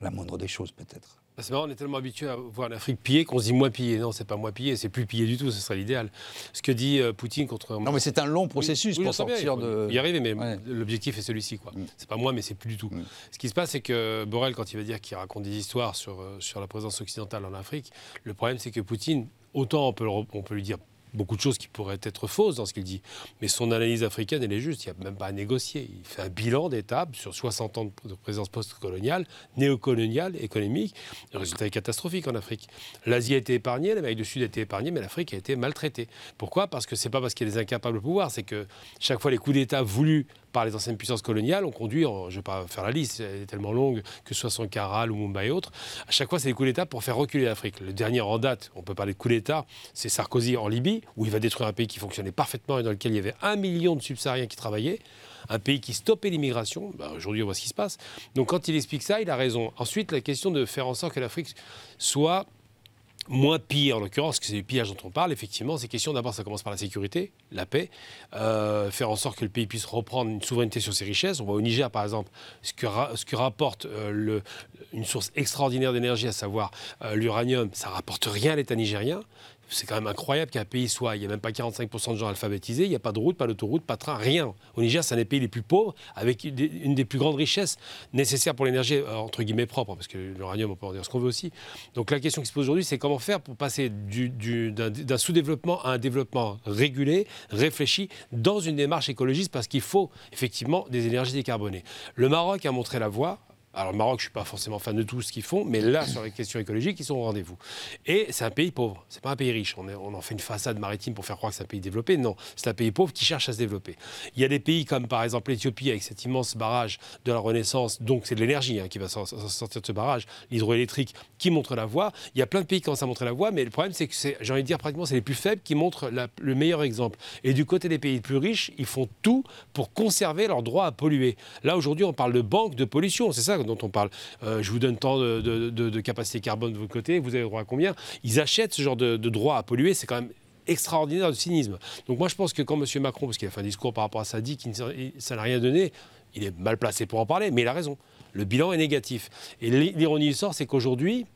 la moindre des choses peut-être? C'est marrant, on est tellement habitué à voir l'Afrique pillée qu'on se dit moins pillée. Non, c'est pas moins pillé, c'est plus pillé du tout, ce serait l'idéal. Ce que dit euh, Poutine contre. Non, mais c'est un long processus pour sortir de. Y arriver, mais l'objectif est celui-ci, quoi. Mm. C'est pas moi, mais c'est plus du tout. Mm. Ce qui se passe, c'est que Borrell, quand il va dire qu'il raconte des histoires sur, euh, sur la présence occidentale en Afrique, le problème, c'est que Poutine, autant on peut, on peut lui dire beaucoup de choses qui pourraient être fausses dans ce qu'il dit. Mais son analyse africaine, elle est juste. Il n'y a même pas à négocier. Il fait un bilan d'étape sur 60 ans de présence post-coloniale, néocoloniale, économique. Le résultat est catastrophique en Afrique. L'Asie a été épargnée, l'Amérique du Sud a été épargnée, mais l'Afrique a été maltraitée. Pourquoi? Parce que ce n'est pas parce qu'il y a des incapables au pouvoir, c'est que chaque fois les coups d'État voulus par les anciennes puissances coloniales ont conduit, je ne vais pas faire la liste, elle est tellement longue, que ce soit Sankara, Lumumba et autres, à chaque fois c'est des coups d'État pour faire reculer l'Afrique. Le dernier en date, on peut parler de coup d'État, c'est Sarkozy en Libye, où il va détruire un pays qui fonctionnait parfaitement et dans lequel il y avait un million de subsahariens qui travaillaient un pays qui stoppait l'immigration. Bah, aujourd'hui, on voit ce qui se passe. Donc, quand il explique ça, il a raison. Ensuite, la question de faire en sorte que l'Afrique soit moins pire, en l'occurrence, que c'est le pillage dont on parle, effectivement, ces questions, d'abord, ça commence par la sécurité, la paix, euh, faire en sorte que le pays puisse reprendre une souveraineté sur ses richesses. On voit au Niger, par exemple, ce que, rapporte euh, une source extraordinaire d'énergie, à savoir euh, l'uranium, ça rapporte rien à l'État nigérien c'est quand même incroyable qu'un pays soit, il n'y a même pas 45% de gens alphabétisés, il n'y a pas de route, pas d'autoroute, pas de train, rien. Au Niger, c'est un des pays les plus pauvres, avec une des plus grandes richesses nécessaires pour l'énergie, euh, entre guillemets, propre, parce que l'uranium, on peut en dire ce qu'on veut aussi. Donc la question qui se pose aujourd'hui, c'est comment faire pour passer d'un sous-développement à un développement régulé, réfléchi, dans une démarche écologiste, parce qu'il faut effectivement des énergies décarbonées. Le Maroc a montré la voie, alors le Maroc, je ne suis pas forcément fan de tout ce qu'ils font, mais là, sur les questions écologiques, ils sont au rendez-vous. Et c'est un pays pauvre, c'est pas un pays riche. On, on, en fait une façade maritime pour faire croire que c'est un pays développé. Non, c'est un pays pauvre qui cherche à se développer. Il y a des pays comme par exemple l'Éthiopie avec cet immense barrage de la Renaissance, donc c'est de l'énergie hein, qui va sortir de ce barrage, l'hydroélectrique qui montre la voie. Il y a plein de pays qui commencent à montrer la voie, mais le problème c'est que j'ai envie de dire pratiquement c'est les plus faibles qui montrent le meilleur exemple. Et du côté des pays les plus riches, ils font tout pour conserver leur droit à polluer. Là aujourd'hui, on parle de banque de pollution, c'est ça dont on parle. Euh, je vous donne tant de, capacité carbone de votre côté, vous avez droit à combien? Ils achètent ce genre de, droit à polluer, c'est quand même extraordinaire de cynisme. Donc moi je pense que quand M. Macron, parce qu'il a fait un discours par rapport à ça, dit que ça n'a rien donné, il est mal placé pour en parler, mais il a raison. Le bilan est négatif. Et l'ironie du sort, c'est qu'aujourd'hui,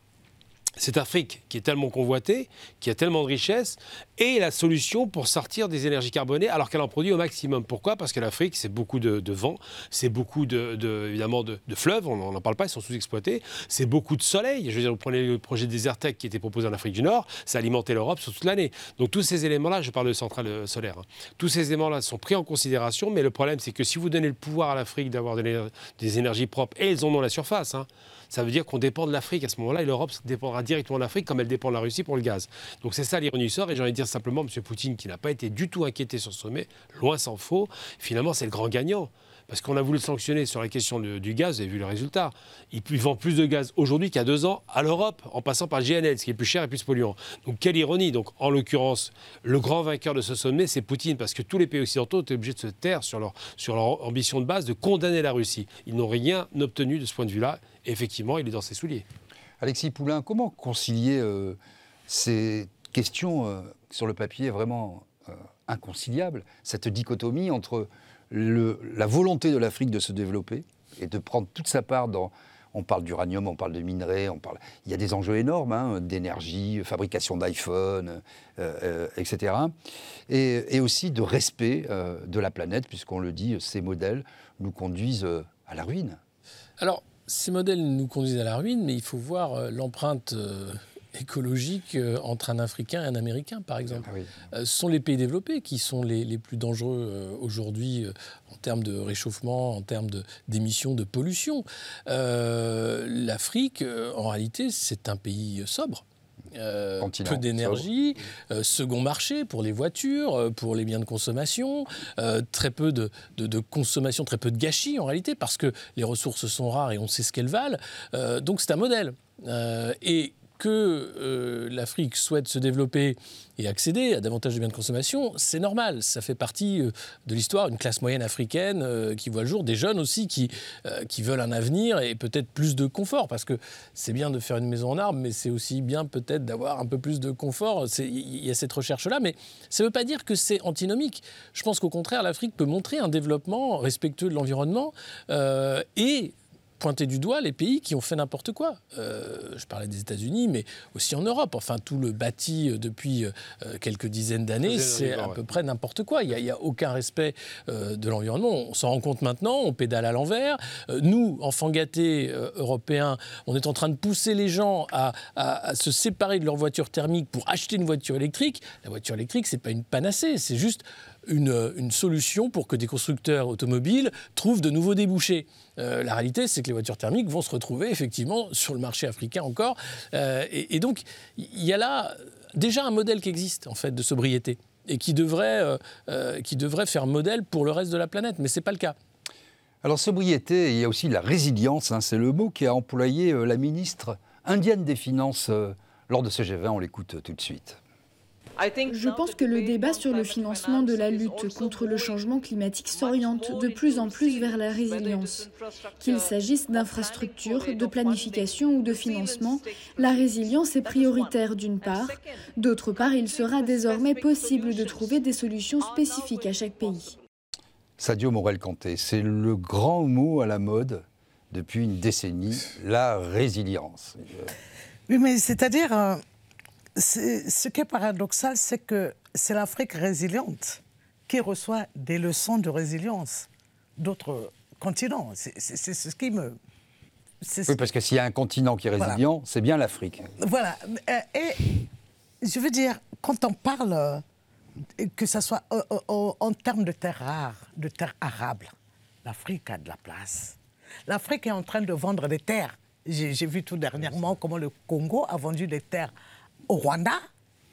cette Afrique qui est tellement convoitée, qui a tellement de richesses, est la solution pour sortir des énergies carbonées alors qu'elle en produit au maximum. Pourquoi? Parce que l'Afrique, c'est beaucoup de, vent, c'est beaucoup de, évidemment de, fleuves, on n'en parle pas, ils sont sous-exploités, c'est beaucoup de soleil. Je veux dire, vous prenez le projet Desertec qui était proposé en Afrique du Nord, ça alimentait l'Europe sur toute l'année. Donc tous ces éléments-là, je parle de centrales euh, solaires, hein, tous ces éléments-là sont pris en considération, mais le problème, c'est que si vous donnez le pouvoir à l'Afrique d'avoir des énergies propres, et elles en ont la surface, hein, ça veut dire qu'on dépend de l'Afrique à ce moment-là et l'Europe dépendra directement de l'Afrique comme elle dépend de la Russie pour le gaz. Donc c'est ça l'ironie du sort et j'ai envie de dire simplement, M. Poutine, qui n'a pas été du tout inquiété sur ce sommet, loin s'en faut, finalement c'est le grand gagnant. Parce qu'on a voulu le sanctionner sur la question du gaz, vous avez vu le résultat. Il vend plus de gaz aujourd'hui qu'il y a deux ans à l'Europe, en passant par GNL, ce qui est plus cher et plus polluant. Donc quelle ironie. Donc en l'occurrence, le grand vainqueur de ce sommet, c'est Poutine, parce que tous les pays occidentaux étaient obligés de se taire sur leur, sur leur ambition de base de condamner la Russie. Ils n'ont rien obtenu de ce point de vue-là. Effectivement, il est dans ses souliers. Alexis Poulain, comment concilier euh, ces questions euh, sur le papier vraiment euh, inconciliables, cette dichotomie entre la volonté de l'Afrique de se développer et de prendre toute sa part dans. On parle d'uranium, on parle de minerais, on parle. Il y a des enjeux énormes hein, d'énergie, fabrication d'iPhone, etc. Et, aussi de respect de la planète, puisqu'on le dit, ces modèles nous conduisent à la ruine. Alors, ces modèles nous conduisent à la ruine, mais il faut voir l'empreinte écologique entre un Africain et un Américain, par exemple. Ah ce sont les pays développés qui sont les, les plus dangereux aujourd'hui en termes de réchauffement, en termes d'émissions, de, pollution. L'Afrique, en réalité, c'est un pays sobre. Euh, peu d'énergie, euh, second marché pour les voitures, euh, pour les biens de consommation, très peu de, consommation, très peu de gâchis en réalité, parce que les ressources sont rares et on sait ce qu'elles valent. donc c'est un modèle. et que euh, l'Afrique souhaite se développer et accéder à davantage de biens de consommation, c'est normal. Ça fait partie euh, de l'histoire, une classe moyenne africaine euh, qui voit le jour, des jeunes aussi qui, qui veulent un avenir et peut-être plus de confort, parce que c'est bien de faire une maison en arbre, mais c'est aussi bien peut-être d'avoir un peu plus de confort. Il y a cette recherche-là, mais ça ne veut pas dire que c'est antinomique. Je pense qu'au contraire, l'Afrique peut montrer un développement respectueux de l'environnement et pointer du doigt les pays qui ont fait n'importe quoi. Euh, je parlais des États-Unis, mais aussi en Europe. Enfin, tout le bâti euh, depuis euh, quelques dizaines d'années, c'est à peu près n'importe quoi. Il n'y a, aucun respect de l'environnement. On s'en rend compte maintenant, on pédale à l'envers. nous, enfants gâtés européens, on est en train de pousser les gens à, se séparer de leur voiture thermique pour acheter une voiture électrique. La voiture électrique, c'est pas une panacée, c'est juste une, solution pour que des constructeurs automobiles trouvent de nouveaux débouchés. Euh, la réalité, c'est que les voitures thermiques vont se retrouver effectivement sur le marché africain encore. Euh, et, donc, il y a là déjà un modèle qui existe en fait de sobriété et qui devrait, euh, qui devrait faire modèle pour le reste de la planète, mais ce n'est pas le cas. Alors sobriété, il y a aussi la résilience, hein, c'est le mot qui a employé la ministre indienne des Finances lors de ce G20, on l'écoute tout de suite. Je pense que le débat sur le financement de la lutte contre le changement climatique s'oriente de plus en plus vers la résilience. Qu'il s'agisse d'infrastructures, de planification ou de financement, la résilience est prioritaire d'une part. D'autre part, il sera désormais possible de trouver des solutions spécifiques à chaque pays. Sadio Morel-Canté, c'est le grand mot à la mode depuis une décennie, la résilience. Oui, mais c'est-à-dire, euh, ce qui est paradoxal, c'est que c'est l'Afrique résiliente qui reçoit des leçons de résilience d'autres continents. C'est ce qui me... Oui, parce que s'il y a un continent qui est résilient, c'est bien l'Afrique. Voilà. Euh, et je veux dire, quand on parle, euh, que ce soit euh, en termes de terres rares, de terres arables, l'Afrique a de la place. L'Afrique est en train de vendre des terres. J'ai vu tout dernièrement comment le Congo a vendu des terres au Rwanda.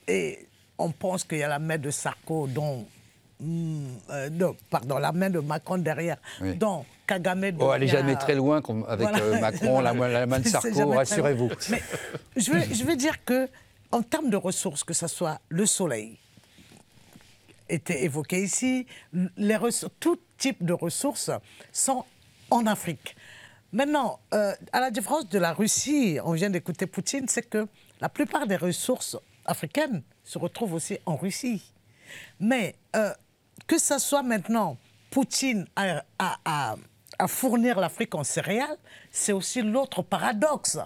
Et on pense qu'il y a la main de Sarko, dont. Hmm, euh, pardon, la main de Macron derrière, dont Kagame. Oh, allez jamais très loin avec euh, Macron, la, main de [laughs] Sarko, rassurez-vous. Mais je veux, je veux dire que, en termes de ressources, que ce soit le soleil, était évoqué ici, les tout type de ressources sont en Afrique. Maintenant, euh, à la différence de la Russie, on vient d'écouter Poutine, c'est que la plupart des ressources africaines se retrouvent aussi en Russie. Mais euh, que ce soit maintenant Poutine à, fournir l'Afrique en céréales, c'est aussi l'autre paradoxe.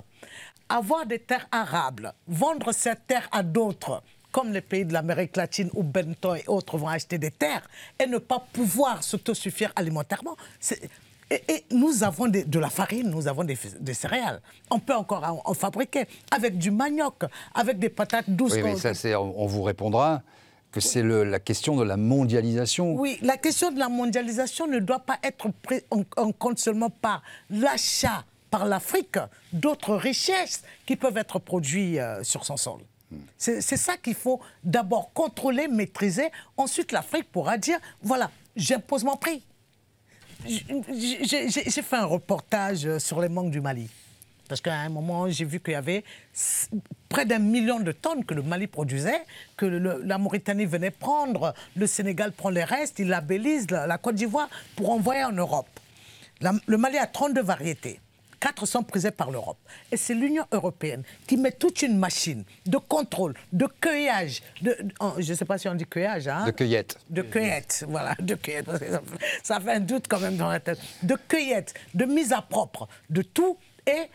Avoir des terres arables, vendre ces terres à d'autres, comme les pays de l'Amérique latine où Benton et autres vont acheter des terres, et ne pas pouvoir s'autosuffire alimentairement, et, nous avons de la farine, nous avons des, céréales. On peut encore en, fabriquer avec du manioc, avec des patates douces. Oui, mais ça, on, vous répondra que c'est la question de la mondialisation. Oui, la question de la mondialisation ne doit pas être prise en, compte seulement par l'achat par l'Afrique d'autres richesses qui peuvent être produites euh, sur son sol. Hmm. C'est ça qu'il faut d'abord contrôler, maîtriser. Ensuite, l'Afrique pourra dire, voilà, j'impose mon prix. J'ai fait un reportage sur les manques du Mali. Parce qu'à un moment, j'ai vu qu'il y avait près d'un million de tonnes que le Mali produisait, que la Mauritanie venait prendre, le Sénégal prend les restes, il labellise la, Côte d'Ivoire pour envoyer en Europe. le Mali a 32 variétés. Quatre sont prisés par l'Europe. Et c'est l'Union européenne qui met toute une machine de contrôle, de cueillage, de, je ne sais pas si on dit cueillage, hein De cueillette. De cueillette, voilà, de cueillette. [laughs] Ça fait un doute quand même dans la tête. De cueillette, de mise à propre, de tout. Et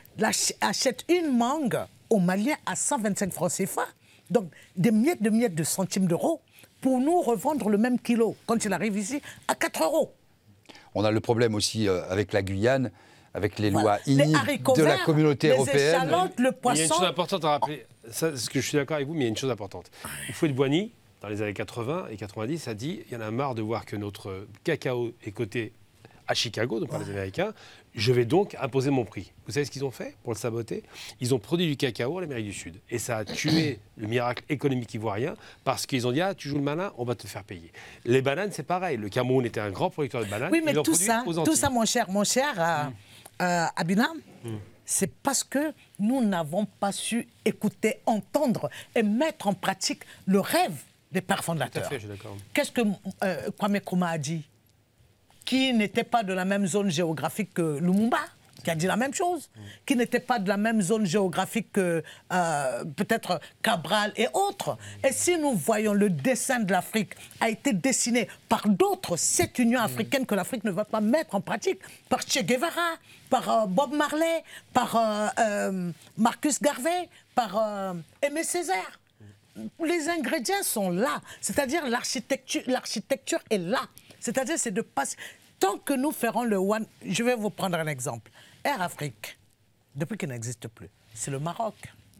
achète une mangue au Maliens à 125 francs CFA. Donc des miettes de miettes de centimes d'euros pour nous revendre le même kilo quand il arrive ici à 4 euros. On a le problème aussi euh, avec la Guyane avec les lois de la communauté européenne. le poisson. Il y a une chose importante à rappeler. Ça, ce que je suis d'accord avec vous, mais il y a une chose importante. Il faut être Boigny, dans les années 80 et 90, a dit il y en a marre de voir que notre cacao est coté à Chicago, donc par les Américains. Je vais donc imposer mon prix. Vous savez ce qu'ils ont fait pour le saboter? Ils ont produit du cacao à l'Amérique du Sud. Et ça a tué [coughs] le miracle économique ivoirien parce qu'ils ont dit Ah, tu joues le malin, on va te faire payer. Les bananes, c'est pareil. Le Cameroun était un grand producteur de bananes. Oui, mais tout ça, tout ça, mon cher, mon cher euh, mm. Euh, Abinam, c'est parce que nous n'avons pas su écouter, entendre et mettre en pratique le rêve des pères fondateurs. Qu'est-ce que euh, Kwame Nkrumah a dit? Qui n'était pas de la même zone géographique que Lumumba qui a dit la même chose, qui n'était pas de la même zone géographique que euh, peut-être Cabral et autres. Et si nous voyons le dessin de l'Afrique a été dessiné par d'autres, cette Union africaine que l'Afrique ne va pas mettre en pratique, par Che Guevara, par euh, Bob Marley, par euh, Marcus Garvey, par Aimé Césaire les ingrédients sont là. C'est-à-dire l'architecture, l'architecture est là. C'est-à-dire c'est de passer. Tant que nous ferons le one, je vais vous prendre un exemple. Air Afrique, depuis qu'il n'existe plus, c'est le Maroc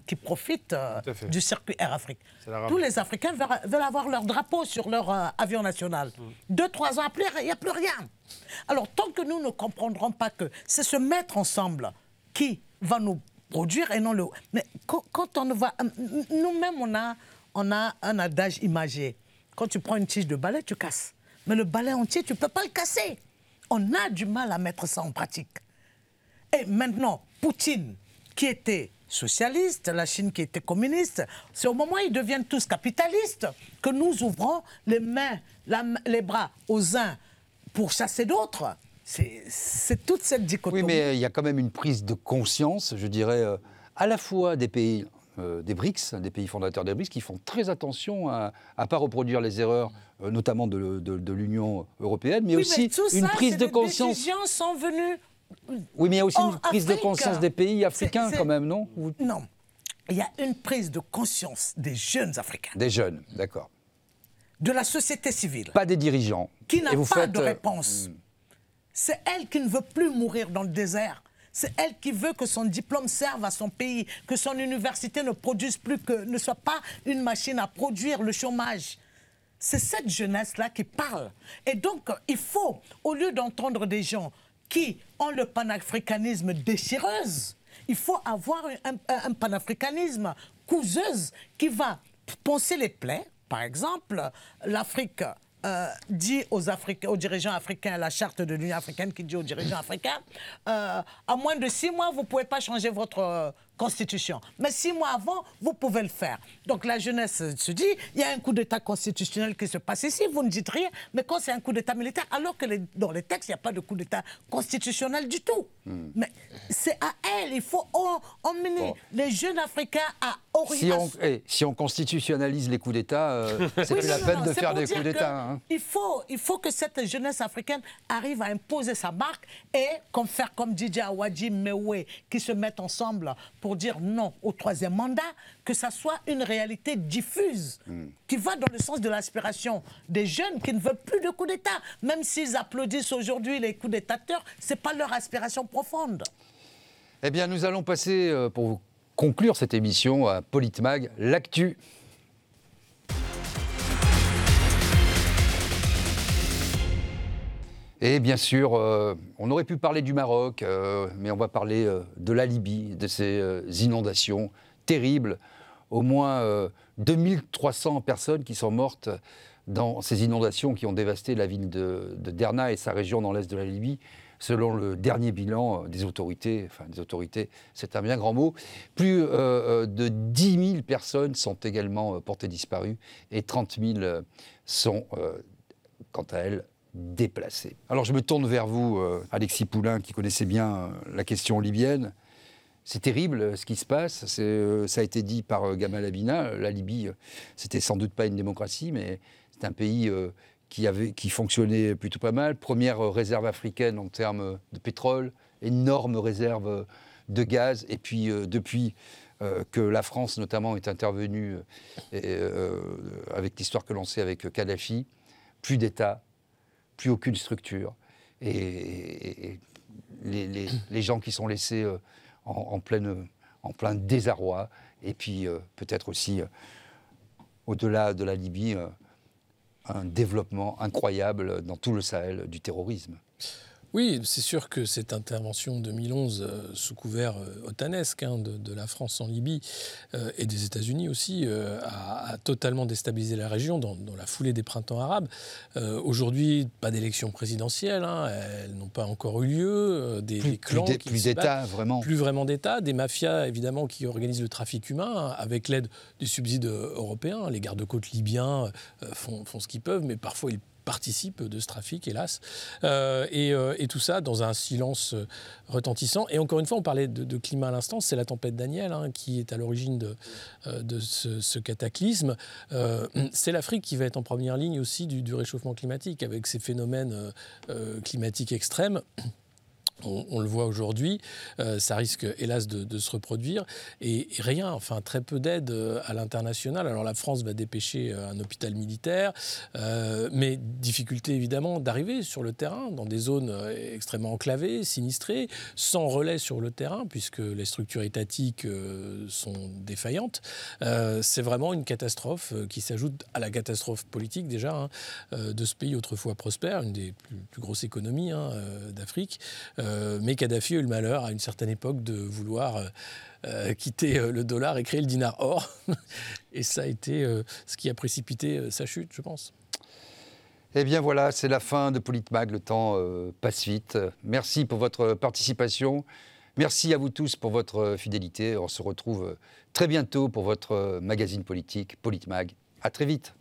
qui profite euh, du circuit Air Afrique. Tous les Africains veulent, avoir leur drapeau sur leur euh, avion national. Mm. Deux, trois ans après, il n'y a plus rien. Alors, tant que nous ne comprendrons pas que c'est se mettre ensemble qui va nous produire et non le. Mais quand, on va. Nous-mêmes, on a, on a un adage imagé. Quand tu prends une tige de balai, tu casses. Mais le balai entier, tu ne peux pas le casser. On a du mal à mettre ça en pratique. Et maintenant, Poutine, qui était socialiste, la Chine qui était communiste, c'est au moment où ils deviennent tous capitalistes que nous ouvrons les mains, les bras aux uns pour chasser d'autres. C'est toute cette dichotomie. Oui, mais il y a quand même une prise de conscience, je dirais, euh, à la fois des pays euh, des BRICS, des pays fondateurs des BRICS, qui font très attention à ne pas reproduire les erreurs, euh, notamment de, l'Union européenne, mais aussi une prise de conscience. Les décisions sont venues. Oui, mais il y a aussi une prise de conscience des pays africains, quand même, non? Non. Il y a une prise de conscience des jeunes Africains. Des jeunes, d'accord. De la société civile. Pas des dirigeants. Qui n'a pas de réponse. Hmm. C'est elle qui ne veut plus mourir dans le désert. C'est elle qui veut que son diplôme serve à son pays, que son université ne produise plus que, ne soit pas une machine à produire le chômage. C'est cette jeunesse-là qui parle. Et donc, il faut, au lieu d'entendre des gens qui ont le panafricanisme déchireuse, il faut avoir un, un panafricanisme couseuse qui va penser les plaies. Par exemple, l'Afrique euh, dit aux, Africains, aux dirigeants africains, la charte de l'Union africaine qui dit aux dirigeants africains, euh, à moins de six mois, vous ne pouvez pas changer votre constitution. Mais six mois avant, vous pouvez le faire. Donc la jeunesse se dit, il y a un coup d'État constitutionnel qui se passe ici, vous ne dites rien, mais quand c'est un coup d'État militaire, alors que dans les textes, il n'y a pas de coup d'État constitutionnel du tout. Hmm. Mais c'est à elle, il faut emmener les jeunes Africains à si on, eh, si on, constitutionnalise les coups d'État, euh, [laughs] c'est plus la peine de faire des coups d'État. Hein. Il, faut, il faut que cette jeunesse africaine arrive à imposer sa marque et comme faire comme Didier Awadji Mewe, qui se mettent ensemble pour dire non au troisième mandat, que ça soit une réalité diffuse, hmm. qui va dans le sens de l'aspiration des jeunes qui ne veulent plus de coup d'État. Même s'ils applaudissent aujourd'hui les coups d'Étateurs, ce n'est pas leur aspiration profonde. Eh bien, nous allons passer, euh, pour conclure cette émission, à Politmag, l'actu. Et bien sûr, euh, on aurait pu parler du Maroc, euh, mais on va parler euh, de la Libye, de ces inondations terribles. Au moins 2300 personnes qui sont mortes dans ces inondations qui ont dévasté la ville de, Derna et sa région dans l'est de la Libye. Selon le dernier bilan des autorités, enfin des autorités, c'est un bien grand mot, plus de 10 000 personnes sont également portées disparues et 30 000 sont, quant à elles, Alors je me tourne vers vous, euh, Alexis Poulain, qui connaissait bien euh, la question libyenne. C'est terrible euh, ce qui se passe. ça a été dit par Gamal Abina. La Libye, c'était sans doute pas une démocratie, mais c'est un pays qui, avait, qui fonctionnait plutôt pas mal. Première réserve africaine en termes de pétrole, énorme réserve de gaz. Et puis depuis que la France notamment est intervenue avec l'histoire que l'on sait avec Kadhafi, plus d'État, plus aucune structure. Et, [clears throat] les, gens qui sont laissés en, pleine, en plein désarroi, et puis peut-être aussi, au-delà de la Libye, un développement incroyable dans tout le Sahel du terrorisme. Oui, c'est sûr que cette intervention 2011 euh, sous couvert euh, otanesque hein, de, la France en Libye euh, et des États-Unis aussi a, totalement déstabilisé la région dans, la foulée des printemps arabes. Aujourd'hui, pas d'élection présidentielle, hein, elles n'ont pas encore eu lieu. Des, plus, clans plus d'État, vraiment. Plus vraiment d'État, des mafias évidemment qui organisent le trafic humain hein, avec l'aide des subsides européens. Les gardes-côtes libyens font, font, ce qu'ils peuvent, mais parfois ils participe de ce trafic, hélas. Euh, euh, et, tout ça dans un silence euh, retentissant. Et encore une fois, on parlait de, climat à l'instant, c'est la tempête Daniel hein, qui est à l'origine de, de ce, cataclysme. c'est l'Afrique qui va être en première ligne aussi du, du réchauffement climatique, avec ces phénomènes climatiques extrêmes. On, le voit aujourd'hui, euh, ça risque hélas de, se reproduire. Et, rien, enfin très peu d'aide euh, à l'international. Alors la France va dépêcher euh, un hôpital militaire, mais difficulté évidemment d'arriver sur le terrain dans des zones extrêmement enclavées, sinistrées, sans relais sur le terrain, puisque les structures étatiques sont défaillantes. C'est vraiment une catastrophe qui s'ajoute à la catastrophe politique déjà hein, de ce pays autrefois prospère, une des plus, grosses économies hein, d'Afrique. Euh, mais Kadhafi a eu le malheur à une certaine époque de vouloir euh, euh, quitter le dollar et créer le dinar or. [laughs] et ça a été ce qui a précipité sa chute, je pense. Eh bien voilà, c'est la fin de Politmag, le temps passe vite. Merci pour votre participation. Merci à vous tous pour votre fidélité. On se retrouve très bientôt pour votre magazine politique, Politmag. À très vite.